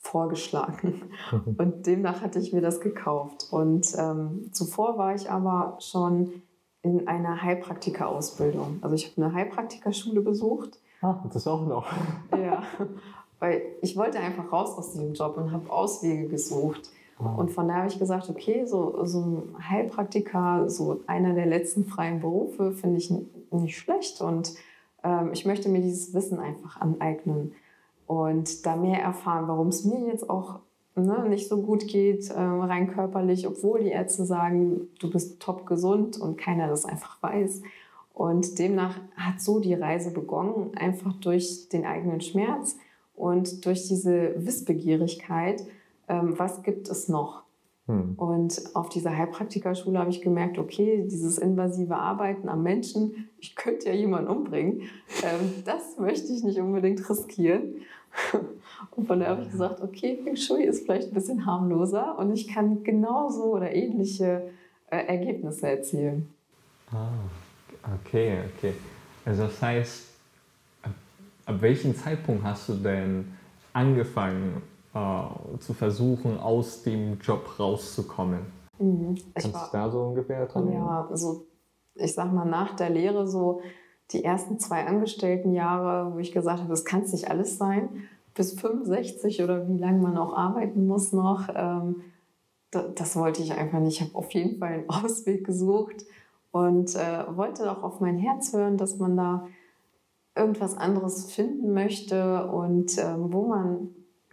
vorgeschlagen. Und demnach hatte ich mir das gekauft. Und ähm, zuvor war ich aber schon in einer Heilpraktika-Ausbildung. Also ich habe eine Heilpraktikerschule besucht. Ah, das auch noch. Ja, weil ich wollte einfach raus aus diesem Job und habe Auswege gesucht. Ah. Und von daher habe ich gesagt, okay, so, so ein Heilpraktiker, so einer der letzten freien Berufe, finde ich nicht schlecht. Und ähm, ich möchte mir dieses Wissen einfach aneignen und da mehr erfahren, warum es mir jetzt auch ne, nicht so gut geht, äh, rein körperlich, obwohl die Ärzte sagen, du bist top gesund und keiner das einfach weiß. Und demnach hat so die Reise begonnen, einfach durch den eigenen Schmerz und durch diese Wissbegierigkeit, ähm, was gibt es noch? Hm. Und auf dieser Heilpraktikerschule habe ich gemerkt, okay, dieses invasive Arbeiten am Menschen, ich könnte ja jemanden umbringen, ähm, das möchte ich nicht unbedingt riskieren. Und von daher habe ich gesagt, okay, Feng Shui ist vielleicht ein bisschen harmloser und ich kann genauso oder ähnliche äh, Ergebnisse erzielen. Ah, okay, okay. Also das heißt, ab, ab welchem Zeitpunkt hast du denn angefangen äh, zu versuchen, aus dem Job rauszukommen? Mhm. Kannst du da so ungefähr dran Ja, also ich sag mal nach der Lehre so die ersten zwei Angestelltenjahre, wo ich gesagt habe, das kann es nicht alles sein, bis 65 oder wie lange man auch arbeiten muss noch, ähm, das wollte ich einfach nicht. Ich habe auf jeden Fall einen Ausweg gesucht und äh, wollte auch auf mein Herz hören, dass man da irgendwas anderes finden möchte und äh, wo man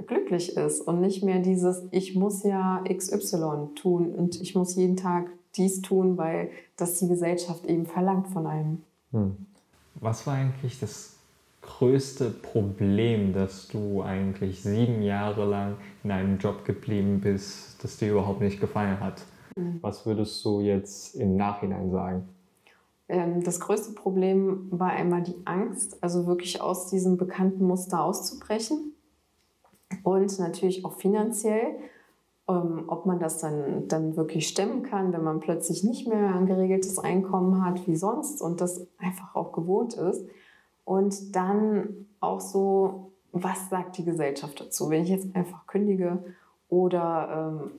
glücklich ist und nicht mehr dieses, ich muss ja XY tun und ich muss jeden Tag dies tun, weil das die Gesellschaft eben verlangt von einem. Hm. Was war eigentlich das größte Problem, dass du eigentlich sieben Jahre lang in einem Job geblieben bist, das dir überhaupt nicht gefallen hat? Mhm. Was würdest du jetzt im Nachhinein sagen? Ähm, das größte Problem war einmal die Angst, also wirklich aus diesem bekannten Muster auszubrechen und natürlich auch finanziell, ähm, ob man das dann, dann wirklich stemmen kann, wenn man plötzlich nicht mehr ein geregeltes Einkommen hat wie sonst und das einfach auch gewohnt ist. Und dann auch so, was sagt die Gesellschaft dazu, wenn ich jetzt einfach kündige oder ähm,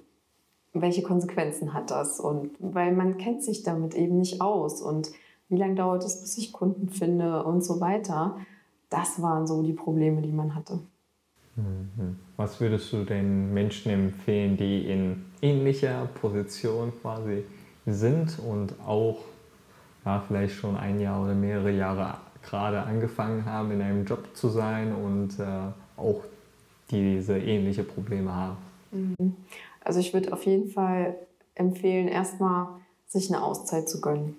welche Konsequenzen hat das? Und weil man kennt sich damit eben nicht aus und wie lange dauert es, bis ich Kunden finde und so weiter. Das waren so die Probleme, die man hatte. Mhm. Was würdest du den Menschen empfehlen, die in ähnlicher Position quasi sind und auch ja, vielleicht schon ein Jahr oder mehrere Jahre gerade angefangen haben, in einem Job zu sein und äh, auch diese ähnliche Probleme haben? Mhm. Also ich würde auf jeden Fall empfehlen, erstmal sich eine Auszeit zu gönnen.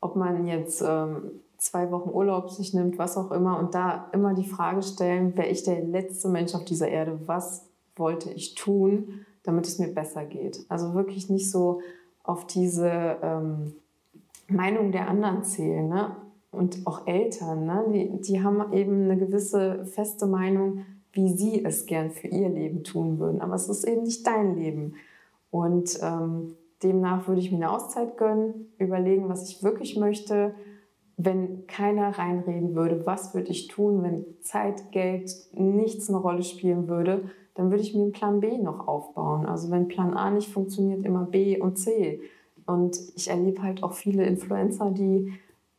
Ob man jetzt ähm, zwei Wochen Urlaub sich nimmt, was auch immer, und da immer die Frage stellen, wäre ich der letzte Mensch auf dieser Erde, was wollte ich tun, damit es mir besser geht. Also wirklich nicht so auf diese ähm, Meinung der anderen zählen. Ne? Und auch Eltern, ne? die, die haben eben eine gewisse feste Meinung, wie sie es gern für ihr Leben tun würden. Aber es ist eben nicht dein Leben. Und ähm, demnach würde ich mir eine Auszeit gönnen, überlegen, was ich wirklich möchte. Wenn keiner reinreden würde, was würde ich tun, wenn Zeit, Geld nichts eine Rolle spielen würde, dann würde ich mir einen Plan B noch aufbauen. Also wenn Plan A nicht funktioniert, immer B und C. Und ich erlebe halt auch viele Influencer, die,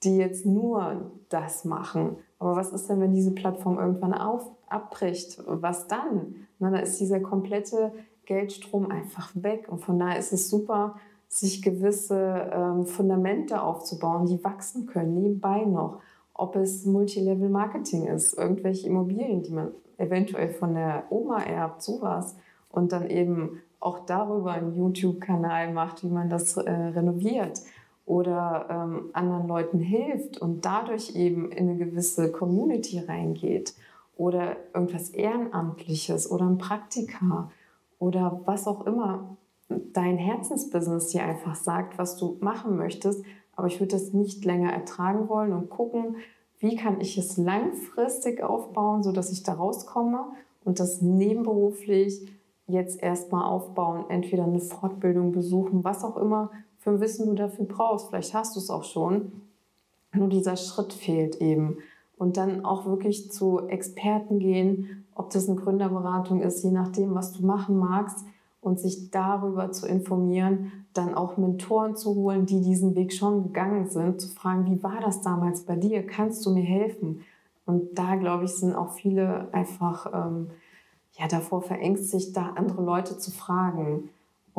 die jetzt nur das machen. Aber was ist denn, wenn diese Plattform irgendwann auf, abbricht? Was dann? Na, da ist dieser komplette Geldstrom einfach weg. Und von daher ist es super, sich gewisse ähm, Fundamente aufzubauen, die wachsen können, nebenbei noch. Ob es Multilevel-Marketing ist, irgendwelche Immobilien, die man eventuell von der Oma erbt, sowas. Und dann eben auch darüber einen YouTube-Kanal macht, wie man das äh, renoviert oder ähm, anderen Leuten hilft und dadurch eben in eine gewisse Community reingeht oder irgendwas Ehrenamtliches oder ein Praktika oder was auch immer dein Herzensbusiness dir einfach sagt, was du machen möchtest. Aber ich würde das nicht länger ertragen wollen und gucken, wie kann ich es langfristig aufbauen, sodass ich da rauskomme und das nebenberuflich jetzt erstmal aufbauen, entweder eine Fortbildung besuchen, was auch immer für ein Wissen du dafür brauchst. Vielleicht hast du es auch schon. Nur dieser Schritt fehlt eben. Und dann auch wirklich zu Experten gehen, ob das eine Gründerberatung ist, je nachdem, was du machen magst und sich darüber zu informieren, dann auch Mentoren zu holen, die diesen Weg schon gegangen sind, zu fragen, wie war das damals bei dir? Kannst du mir helfen? Und da, glaube ich, sind auch viele einfach ähm, ja, davor verängstigt, da andere Leute zu fragen.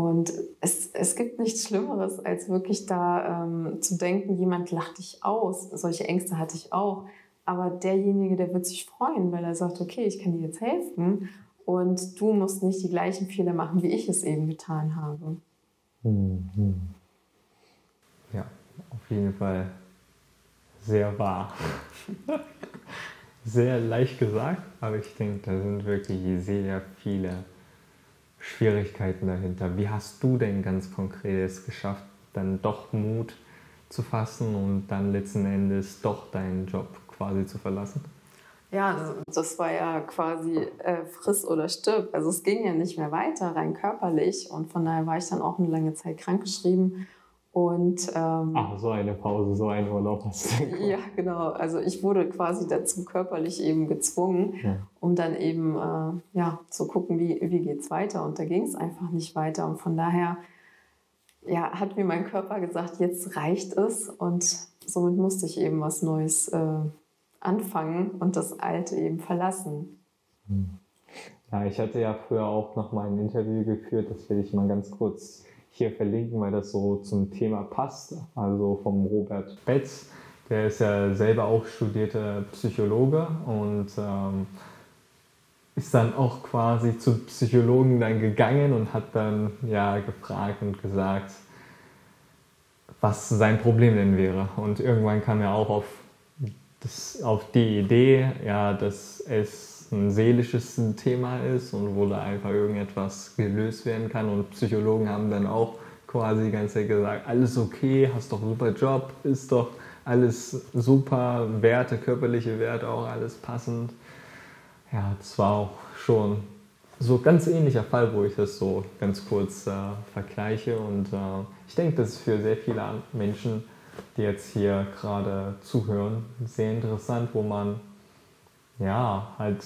Und es, es gibt nichts Schlimmeres, als wirklich da ähm, zu denken, jemand lacht dich aus. Solche Ängste hatte ich auch. Aber derjenige, der wird sich freuen, weil er sagt, okay, ich kann dir jetzt helfen und du musst nicht die gleichen Fehler machen, wie ich es eben getan habe. Mhm. Ja, auf jeden Fall sehr wahr. sehr leicht gesagt, aber ich denke, da sind wirklich sehr viele Schwierigkeiten dahinter. Wie hast du denn ganz konkret es geschafft, dann doch Mut zu fassen und dann letzten Endes doch deinen Job quasi zu verlassen? Ja, das war ja quasi äh, friss oder stirb. Also es ging ja nicht mehr weiter, rein körperlich. Und von daher war ich dann auch eine lange Zeit krankgeschrieben. Und, ähm, Ach, so eine Pause, so ein Urlaub hast du. Ja, genau. Also ich wurde quasi dazu körperlich eben gezwungen, ja. um dann eben äh, ja, zu gucken, wie, wie geht es weiter. Und da ging es einfach nicht weiter. Und von daher ja, hat mir mein Körper gesagt, jetzt reicht es. Und somit musste ich eben was Neues äh, anfangen und das Alte eben verlassen. Hm. Ja, ich hatte ja früher auch noch mal ein Interview geführt, das will ich mal ganz kurz hier verlinken, weil das so zum Thema passt. Also vom Robert Betz, der ist ja selber auch studierter Psychologe und ähm, ist dann auch quasi zum Psychologen dann gegangen und hat dann ja gefragt und gesagt, was sein Problem denn wäre. Und irgendwann kam er auch auf das, auf die Idee, ja, dass es ein seelisches Thema ist und wo da einfach irgendetwas gelöst werden kann. Und Psychologen haben dann auch quasi die ganze Zeit gesagt, alles okay, hast doch einen super Job, ist doch alles super, Werte, körperliche Werte auch alles passend. Ja, das war auch schon so ganz ähnlicher Fall, wo ich das so ganz kurz äh, vergleiche. Und äh, ich denke, das ist für sehr viele Menschen die jetzt hier gerade zuhören, sehr interessant, wo man ja halt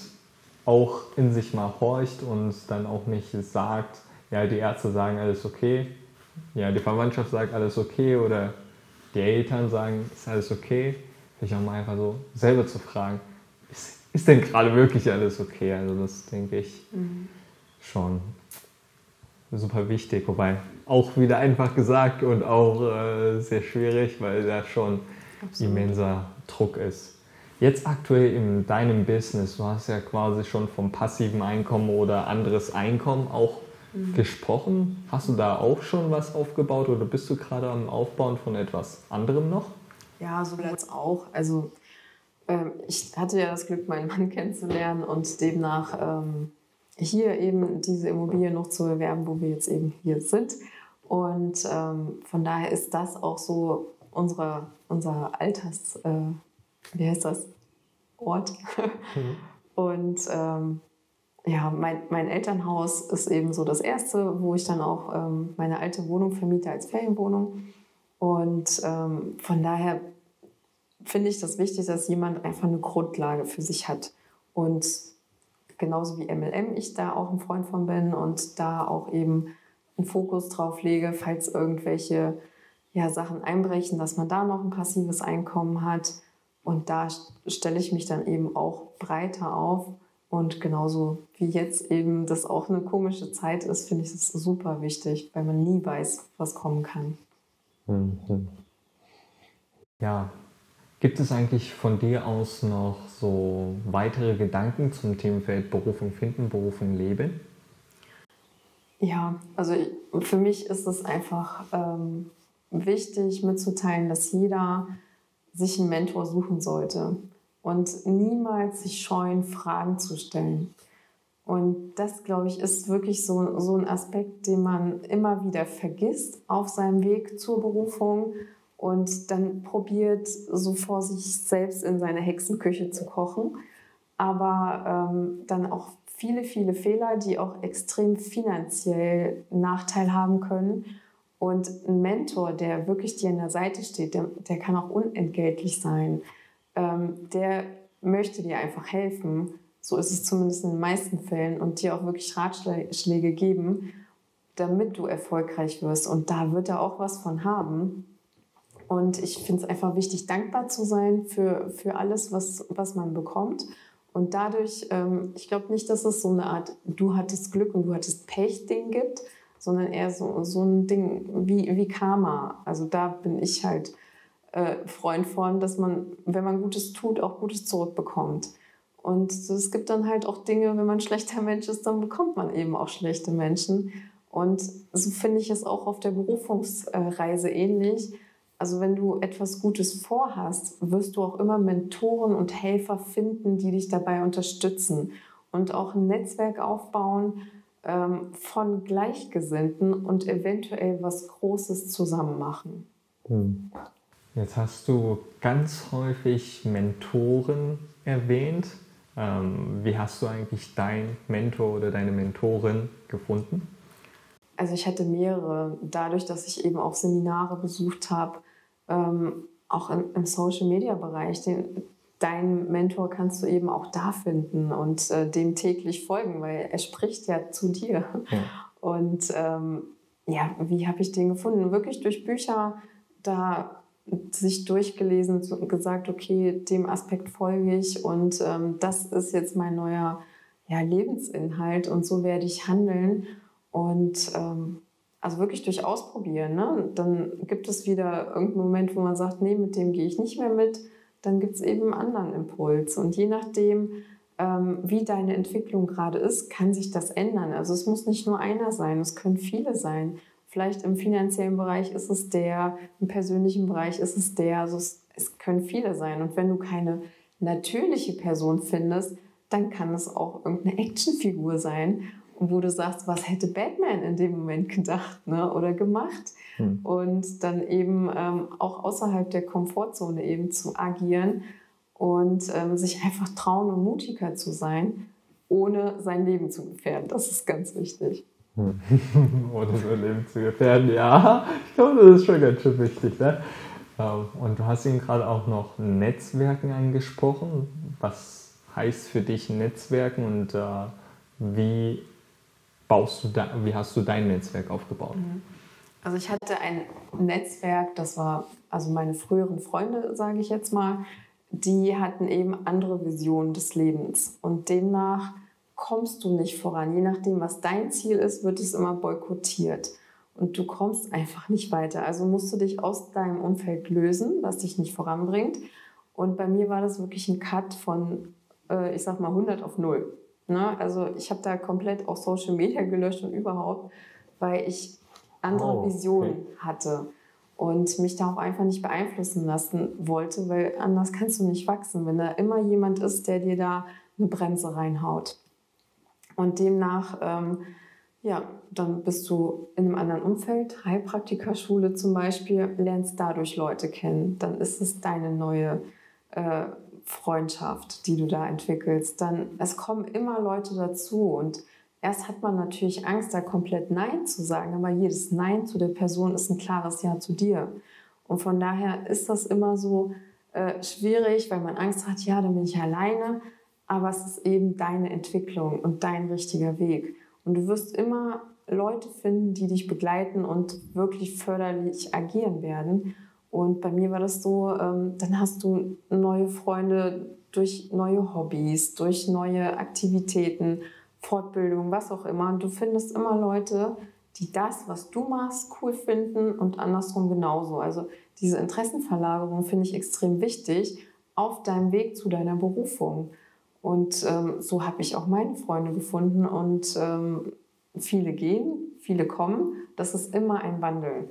auch in sich mal horcht und dann auch nicht sagt, ja, die Ärzte sagen alles okay, ja, die Verwandtschaft sagt alles okay oder die Eltern sagen, ist alles okay. Vielleicht auch mal einfach so selber zu fragen, ist, ist denn gerade wirklich alles okay? Also das denke ich mhm. schon super wichtig, wobei auch wieder einfach gesagt und auch äh, sehr schwierig, weil da schon Absolut. immenser Druck ist. Jetzt aktuell in deinem Business, du hast ja quasi schon vom passiven Einkommen oder anderes Einkommen auch mhm. gesprochen. Hast du da auch schon was aufgebaut oder bist du gerade am Aufbauen von etwas anderem noch? Ja, so jetzt auch. Also ähm, ich hatte ja das Glück, meinen Mann kennenzulernen und demnach ähm, hier eben diese Immobilie noch zu erwerben, wo wir jetzt eben hier sind. Und ähm, von daher ist das auch so unsere, unser Alters, äh, wie heißt das, Ort. Mhm. Und ähm, ja, mein, mein Elternhaus ist eben so das erste, wo ich dann auch ähm, meine alte Wohnung vermiete als Ferienwohnung. Und ähm, von daher finde ich das wichtig, dass jemand einfach eine Grundlage für sich hat. Und genauso wie MLM ich da auch ein Freund von bin und da auch eben einen Fokus drauf lege, falls irgendwelche ja, Sachen einbrechen, dass man da noch ein passives Einkommen hat. Und da stelle ich mich dann eben auch breiter auf. Und genauso wie jetzt eben das auch eine komische Zeit ist, finde ich es super wichtig, weil man nie weiß, was kommen kann. Mhm. Ja, Gibt es eigentlich von dir aus noch so weitere Gedanken zum Themenfeld Berufung finden, Berufung leben? Ja, also für mich ist es einfach ähm, wichtig mitzuteilen, dass jeder sich einen Mentor suchen sollte und niemals sich scheuen, Fragen zu stellen. Und das, glaube ich, ist wirklich so, so ein Aspekt, den man immer wieder vergisst auf seinem Weg zur Berufung und dann probiert, so vor sich selbst in seine Hexenküche zu kochen. Aber ähm, dann auch viele, viele Fehler, die auch extrem finanziell Nachteil haben können. Und ein Mentor, der wirklich dir an der Seite steht, der, der kann auch unentgeltlich sein. Ähm, der möchte dir einfach helfen. So ist es zumindest in den meisten Fällen und dir auch wirklich Ratschläge geben, damit du erfolgreich wirst. Und da wird er auch was von haben. Und ich finde es einfach wichtig, dankbar zu sein für, für alles, was, was man bekommt. Und dadurch, ähm, ich glaube nicht, dass es so eine Art, du hattest Glück und du hattest Pech-Ding gibt, sondern eher so, so ein Ding wie, wie Karma. Also da bin ich halt äh, Freund von, dass man, wenn man Gutes tut, auch Gutes zurückbekommt. Und es gibt dann halt auch Dinge, wenn man schlechter Mensch ist, dann bekommt man eben auch schlechte Menschen. Und so finde ich es auch auf der Berufungsreise ähnlich also wenn du etwas Gutes vorhast, wirst du auch immer Mentoren und Helfer finden, die dich dabei unterstützen und auch ein Netzwerk aufbauen ähm, von Gleichgesinnten und eventuell was Großes zusammen machen. Hm. Jetzt hast du ganz häufig Mentoren erwähnt. Ähm, wie hast du eigentlich dein Mentor oder deine Mentorin gefunden? Also ich hatte mehrere, dadurch, dass ich eben auch Seminare besucht habe, ähm, auch im, im Social-Media-Bereich. Deinen Mentor kannst du eben auch da finden und äh, dem täglich folgen, weil er spricht ja zu dir. Ja. Und ähm, ja, wie habe ich den gefunden? Wirklich durch Bücher, da sich durchgelesen und gesagt, okay, dem Aspekt folge ich und ähm, das ist jetzt mein neuer ja, Lebensinhalt und so werde ich handeln. Und ähm, also wirklich durch Ausprobieren. Ne? Dann gibt es wieder irgendeinen Moment, wo man sagt, nee, mit dem gehe ich nicht mehr mit. Dann gibt es eben einen anderen Impuls. Und je nachdem, ähm, wie deine Entwicklung gerade ist, kann sich das ändern. Also es muss nicht nur einer sein, es können viele sein. Vielleicht im finanziellen Bereich ist es der, im persönlichen Bereich ist es der. Also es, es können viele sein. Und wenn du keine natürliche Person findest, dann kann es auch irgendeine Actionfigur sein wo du sagst, was hätte Batman in dem Moment gedacht ne, oder gemacht? Hm. Und dann eben ähm, auch außerhalb der Komfortzone eben zu agieren und ähm, sich einfach trauen und mutiger zu sein, ohne sein Leben zu gefährden. Das ist ganz wichtig. Hm. ohne sein Leben zu gefährden, ja. Ich glaube, das ist schon ganz schön wichtig. Ne? Ähm, und du hast ihn gerade auch noch Netzwerken angesprochen. Was heißt für dich Netzwerken und äh, wie baust du da, wie hast du dein Netzwerk aufgebaut? Mhm. Also ich hatte ein Netzwerk, das war also meine früheren Freunde, sage ich jetzt mal, die hatten eben andere Visionen des Lebens und demnach kommst du nicht voran. Je nachdem, was dein Ziel ist, wird es immer boykottiert und du kommst einfach nicht weiter. Also musst du dich aus deinem Umfeld lösen, was dich nicht voranbringt. Und bei mir war das wirklich ein Cut von, äh, ich sag mal, 100 auf 0. Ne? Also ich habe da komplett auch Social Media gelöscht und überhaupt, weil ich andere oh, Visionen okay. hatte und mich da auch einfach nicht beeinflussen lassen wollte, weil anders kannst du nicht wachsen, wenn da immer jemand ist, der dir da eine Bremse reinhaut. Und demnach, ähm, ja, dann bist du in einem anderen Umfeld, Heilpraktikerschule zum Beispiel, lernst dadurch Leute kennen. Dann ist es deine neue äh, Freundschaft, die du da entwickelst, dann es kommen immer Leute dazu und erst hat man natürlich Angst, da komplett Nein zu sagen, aber jedes Nein zu der Person ist ein klares Ja zu dir. Und von daher ist das immer so äh, schwierig, weil man Angst hat, ja, dann bin ich alleine, aber es ist eben deine Entwicklung und dein richtiger Weg. Und du wirst immer Leute finden, die dich begleiten und wirklich förderlich agieren werden. Und bei mir war das so, ähm, dann hast du neue Freunde durch neue Hobbys, durch neue Aktivitäten, Fortbildung, was auch immer. Und du findest immer Leute, die das, was du machst, cool finden und andersrum genauso. Also diese Interessenverlagerung finde ich extrem wichtig auf deinem Weg zu deiner Berufung. Und ähm, so habe ich auch meine Freunde gefunden und ähm, viele gehen, viele kommen. Das ist immer ein Wandel.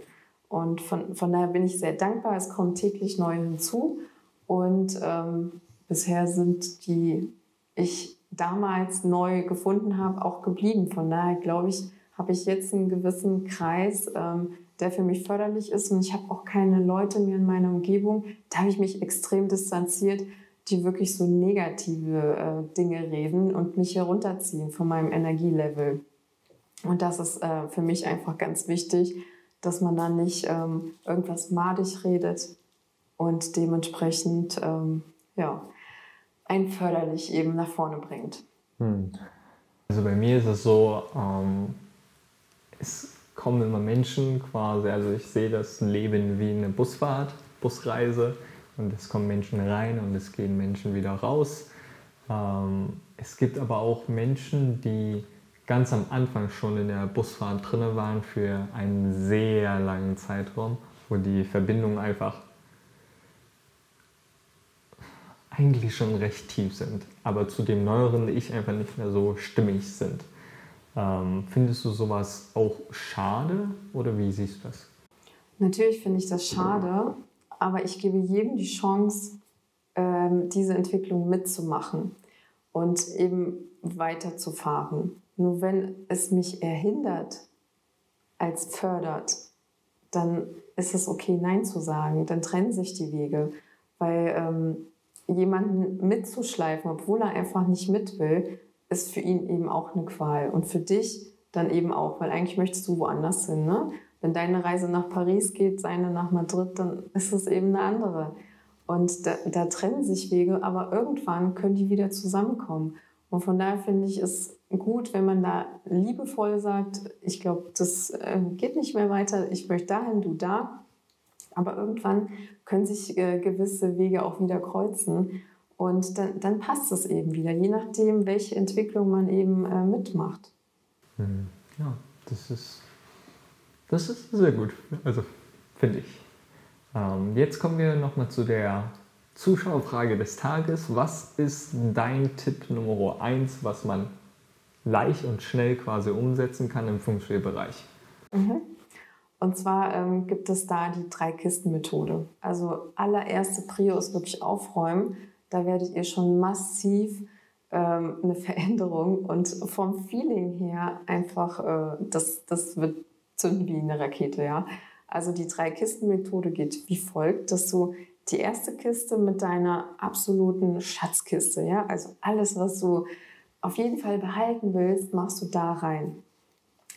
Und von, von daher bin ich sehr dankbar. Es kommen täglich neue hinzu. Und ähm, bisher sind die ich damals neu gefunden habe, auch geblieben. Von daher glaube ich, habe ich jetzt einen gewissen Kreis, ähm, der für mich förderlich ist. Und ich habe auch keine Leute mehr in meiner Umgebung. Da habe ich mich extrem distanziert, die wirklich so negative äh, Dinge reden und mich herunterziehen von meinem Energielevel. Und das ist äh, für mich einfach ganz wichtig, dass man dann nicht ähm, irgendwas madig redet und dementsprechend ähm, ja, ein förderlich eben nach vorne bringt. Hm. Also bei mir ist es so, ähm, es kommen immer Menschen quasi, also ich sehe das Leben wie eine Busfahrt, Busreise und es kommen Menschen rein und es gehen Menschen wieder raus. Ähm, es gibt aber auch Menschen, die ganz am Anfang schon in der Busfahrt drin waren für einen sehr langen Zeitraum, wo die Verbindungen einfach eigentlich schon recht tief sind, aber zu dem neueren Ich einfach nicht mehr so stimmig sind. Ähm, findest du sowas auch schade oder wie siehst du das? Natürlich finde ich das schade, aber ich gebe jedem die Chance, ähm, diese Entwicklung mitzumachen und eben weiterzufahren. Nur wenn es mich erhindert als fördert, dann ist es okay, Nein zu sagen. Dann trennen sich die Wege. Weil ähm, jemanden mitzuschleifen, obwohl er einfach nicht mit will, ist für ihn eben auch eine Qual. Und für dich dann eben auch, weil eigentlich möchtest du woanders hin. Ne? Wenn deine Reise nach Paris geht, seine nach Madrid, dann ist es eben eine andere. Und da, da trennen sich Wege, aber irgendwann können die wieder zusammenkommen. Und von daher finde ich es gut, wenn man da liebevoll sagt, ich glaube, das äh, geht nicht mehr weiter, ich möchte dahin, du da. Aber irgendwann können sich äh, gewisse Wege auch wieder kreuzen. Und dann, dann passt es eben wieder, je nachdem, welche Entwicklung man eben äh, mitmacht. Mhm. Ja, das ist, das ist sehr gut, also finde ich. Ähm, jetzt kommen wir nochmal zu der Zuschauerfrage des Tages. Was ist dein Tipp Nummer 1, was man leicht und schnell quasi umsetzen kann im Feng Shui-Bereich? Mhm. Und zwar ähm, gibt es da die Drei-Kisten-Methode. Also allererste Prio ist wirklich aufräumen. Da werdet ihr schon massiv ähm, eine Veränderung und vom Feeling her einfach, äh, das, das wird zünden wie eine Rakete, ja. Also die Drei-Kisten-Methode geht wie folgt, dass du die erste Kiste mit deiner absoluten Schatzkiste, ja, also alles, was du auf jeden Fall behalten willst, machst du da rein.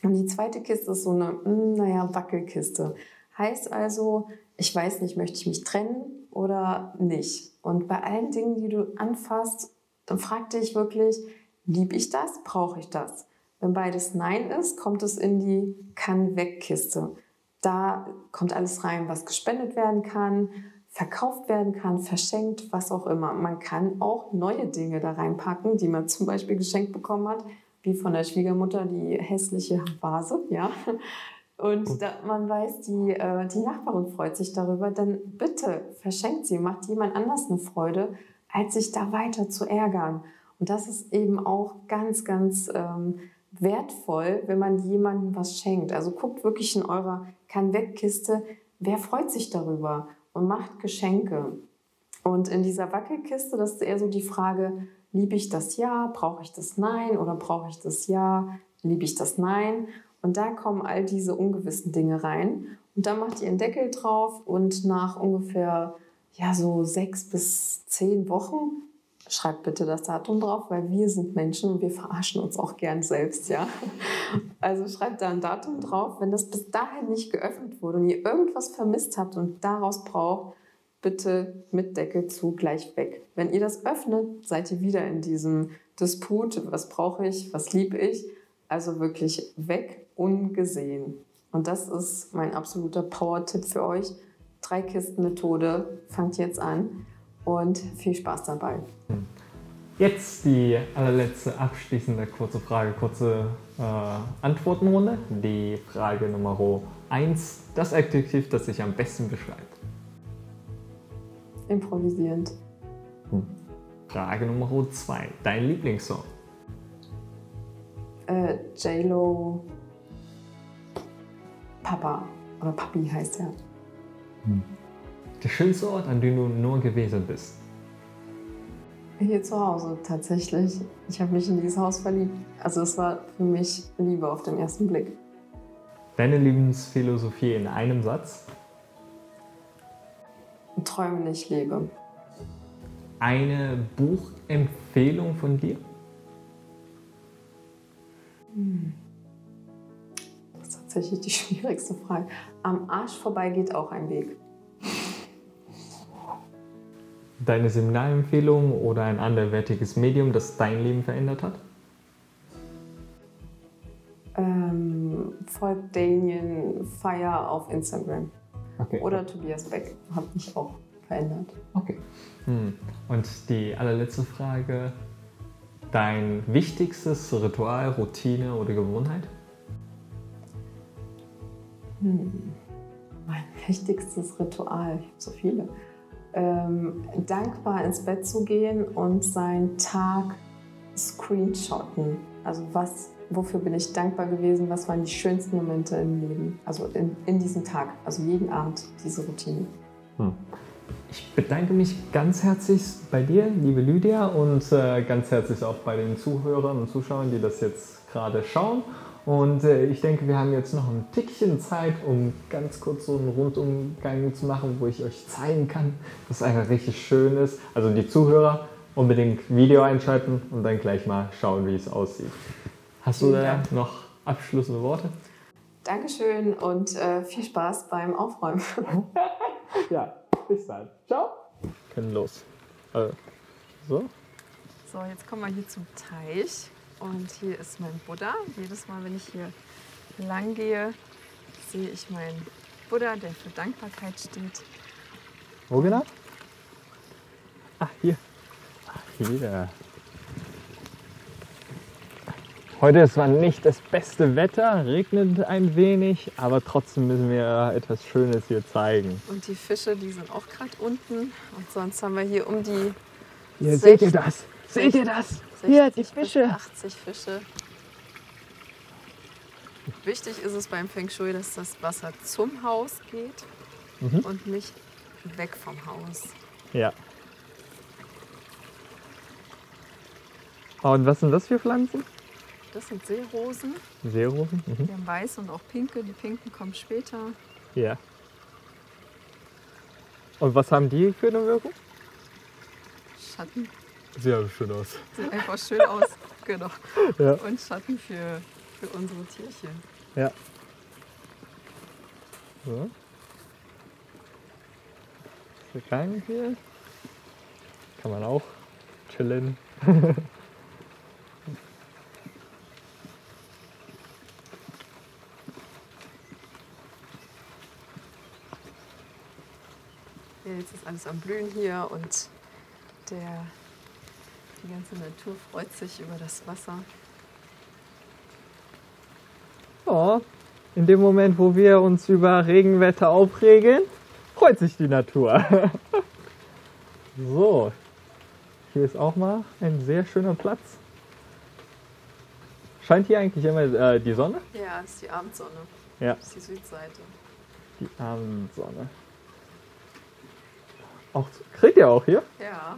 Und die zweite Kiste ist so eine, hm, naja, Wackelkiste. Heißt also, ich weiß nicht, möchte ich mich trennen oder nicht. Und bei allen Dingen, die du anfasst, dann frag dich wirklich, liebe ich das, brauche ich das? Wenn beides Nein ist, kommt es in die Kann-Weg-Kiste. Da kommt alles rein, was gespendet werden kann, verkauft werden kann, verschenkt, was auch immer. Man kann auch neue Dinge da reinpacken, die man zum Beispiel geschenkt bekommen hat, wie von der Schwiegermutter die hässliche Vase, ja. Und da, man weiß, die, äh, die Nachbarin freut sich darüber, dann bitte verschenkt sie, macht jemand anders eine Freude, als sich da weiter zu ärgern. Und das ist eben auch ganz, ganz ähm, wertvoll, wenn man jemandem was schenkt. Also guckt wirklich in eurer Kann-Weg-Kiste, wer freut sich darüber und macht Geschenke. Und in dieser Wackelkiste, das ist eher so die Frage, Liebe ich das Ja? Brauche ich das Nein? Oder brauche ich das Ja? Liebe ich das Nein? Und da kommen all diese ungewissen Dinge rein. Und dann macht ihr einen Deckel drauf und nach ungefähr ja, so sechs bis zehn Wochen. Schreibt bitte das Datum drauf, weil wir sind Menschen und wir verarschen uns auch gern selbst, ja. Also schreibt da ein Datum drauf. Wenn das bis dahin nicht geöffnet wurde und ihr irgendwas vermisst habt und daraus braucht, bitte mit Deckel zu gleich weg. Wenn ihr das öffnet, seid ihr wieder in diesem Disput, was brauche ich, was liebe ich. Also wirklich weg, ungesehen. Und das ist mein absoluter Power-Tipp für euch. Drei Kisten Methode, fangt jetzt an und viel Spaß dabei. Jetzt die allerletzte abschließende kurze Frage, kurze äh, Antwortenrunde. Die Frage Nummer 1, das Adjektiv, das sich am besten beschreibt. Improvisierend. Hm. Frage Nummer 2, dein Lieblingssong? Äh, J-Lo Papa oder Papi heißt er. Hm. Der schönste Ort, an dem du nur gewesen bist? Hier zu Hause tatsächlich. Ich habe mich in dieses Haus verliebt. Also es war für mich Liebe auf den ersten Blick. Deine Lebensphilosophie in einem Satz? Träume nicht lebe. Eine Buchempfehlung von dir? Hm. Das ist tatsächlich die schwierigste Frage. Am Arsch vorbei geht auch ein Weg. Deine Seminarempfehlung oder ein anderwertiges Medium, das dein Leben verändert hat? Ähm, folgt Damien Fire auf Instagram. Okay. Oder Tobias Beck hat mich auch verändert. Okay. Hm. Und die allerletzte Frage: Dein wichtigstes Ritual, Routine oder Gewohnheit? Hm. Mein wichtigstes Ritual, ich habe so viele ähm, dankbar ins Bett zu gehen und seinen Tag screenshotten. Also was, wofür bin ich dankbar gewesen, was waren die schönsten Momente im Leben, also in, in diesem Tag, also jeden Abend diese Routine. Hm. Ich bedanke mich ganz herzlich bei dir, liebe Lydia, und äh, ganz herzlich auch bei den Zuhörern und Zuschauern, die das jetzt gerade schauen. Und äh, ich denke, wir haben jetzt noch ein Tickchen Zeit, um ganz kurz so einen Rundumgang zu machen, wo ich euch zeigen kann, dass es einfach richtig schön ist. Also die Zuhörer unbedingt Video einschalten und dann gleich mal schauen, wie es aussieht. Hast du da noch abschließende Worte? Dankeschön und äh, viel Spaß beim Aufräumen. ja, bis dann. Ciao. Wir können los. Also, so. So, jetzt kommen wir hier zum Teich. Und hier ist mein Buddha. Jedes Mal, wenn ich hier lang gehe, sehe ich meinen Buddha, der für Dankbarkeit steht. Wo genau? Ach, hier. Ach, hier. Heute ist zwar nicht das beste Wetter, regnet ein wenig, aber trotzdem müssen wir etwas Schönes hier zeigen. Und die Fische, die sind auch gerade unten. Und sonst haben wir hier um die. Hier, seht ihr das? Seht ihr das? Hier, die Fische. 80 Fische. Wichtig ist es beim Feng Shui, dass das Wasser zum Haus geht mhm. und nicht weg vom Haus. Ja. Und was sind das für Pflanzen? Das sind Seerosen. Seerosen? Mhm. Die haben weiß und auch pinke. Die pinken kommen später. Ja. Und was haben die für eine Wirkung? Schatten. Sieht aber schön aus. Sieht einfach schön aus, genau. Ja. Und Schatten für, für unsere Tierchen. Ja. So. Der Gang hier. Kann man auch chillen. Jetzt ist alles am Blühen hier und der die ganze Natur freut sich über das Wasser. Ja, in dem Moment, wo wir uns über Regenwetter aufregen, freut sich die Natur. so, hier ist auch mal ein sehr schöner Platz. Scheint hier eigentlich immer äh, die Sonne? Ja, das ist die Abendsonne. Ja. Das ist die Südseite. Die Abendsonne. Auch, kriegt ihr auch hier? Ja.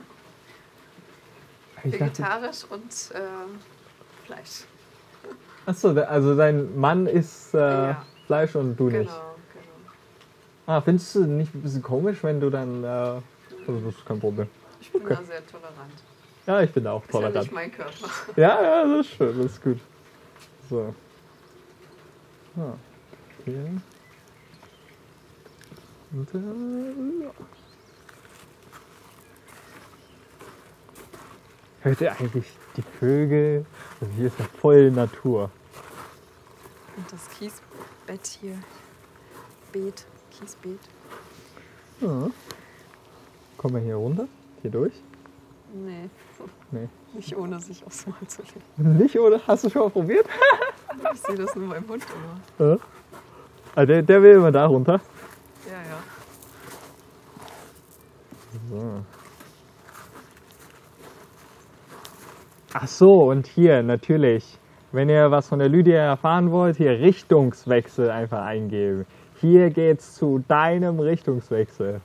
Vegetarisch und äh, Fleisch. Achso, also dein Mann isst äh, ja. Fleisch und du genau, nicht. Genau. Ah, findest du nicht ein bisschen komisch, wenn du dann äh, Also das ist kein Problem. Ich bin Okay. da sehr tolerant. Ja, ich bin da auch Ist ja tolerant. nicht mein Körper. Ja, ja, das ist schön, das ist gut. So. Ja. Okay. Und, äh, ja. Hört ihr eigentlich die Vögel? Also hier ist ja voll Natur. Und das Kiesbett hier. Beet. Kiesbeet. Ja. Kommen wir hier runter? Hier durch? Nee, Nee. nicht ohne sich aufs Mal zu legen. Nicht, oder? Hast du schon mal probiert? Ich sehe das nur beim Hund immer. Ja. Ah, der, der will immer da runter. Ja, ja. So. Ach so, und hier natürlich, wenn ihr was von der Lydia erfahren wollt, hier Richtungswechsel einfach eingeben. Hier geht's zu deinem Richtungswechsel.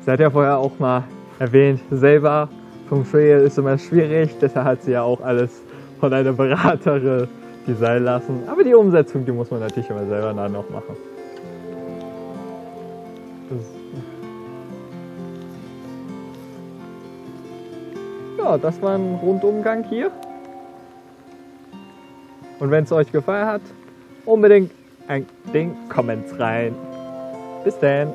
Sie hat ja vorher auch mal erwähnt, selber Feng Shui ist immer schwierig, deshalb hat sie ja auch alles von einer Beraterin designen lassen. Aber die Umsetzung, die muss man natürlich immer selber dann noch machen. Ja, das war ein Rundumgang hier. Und wenn es euch gefallen hat, unbedingt ein Ding, Comments rein. Bis dann.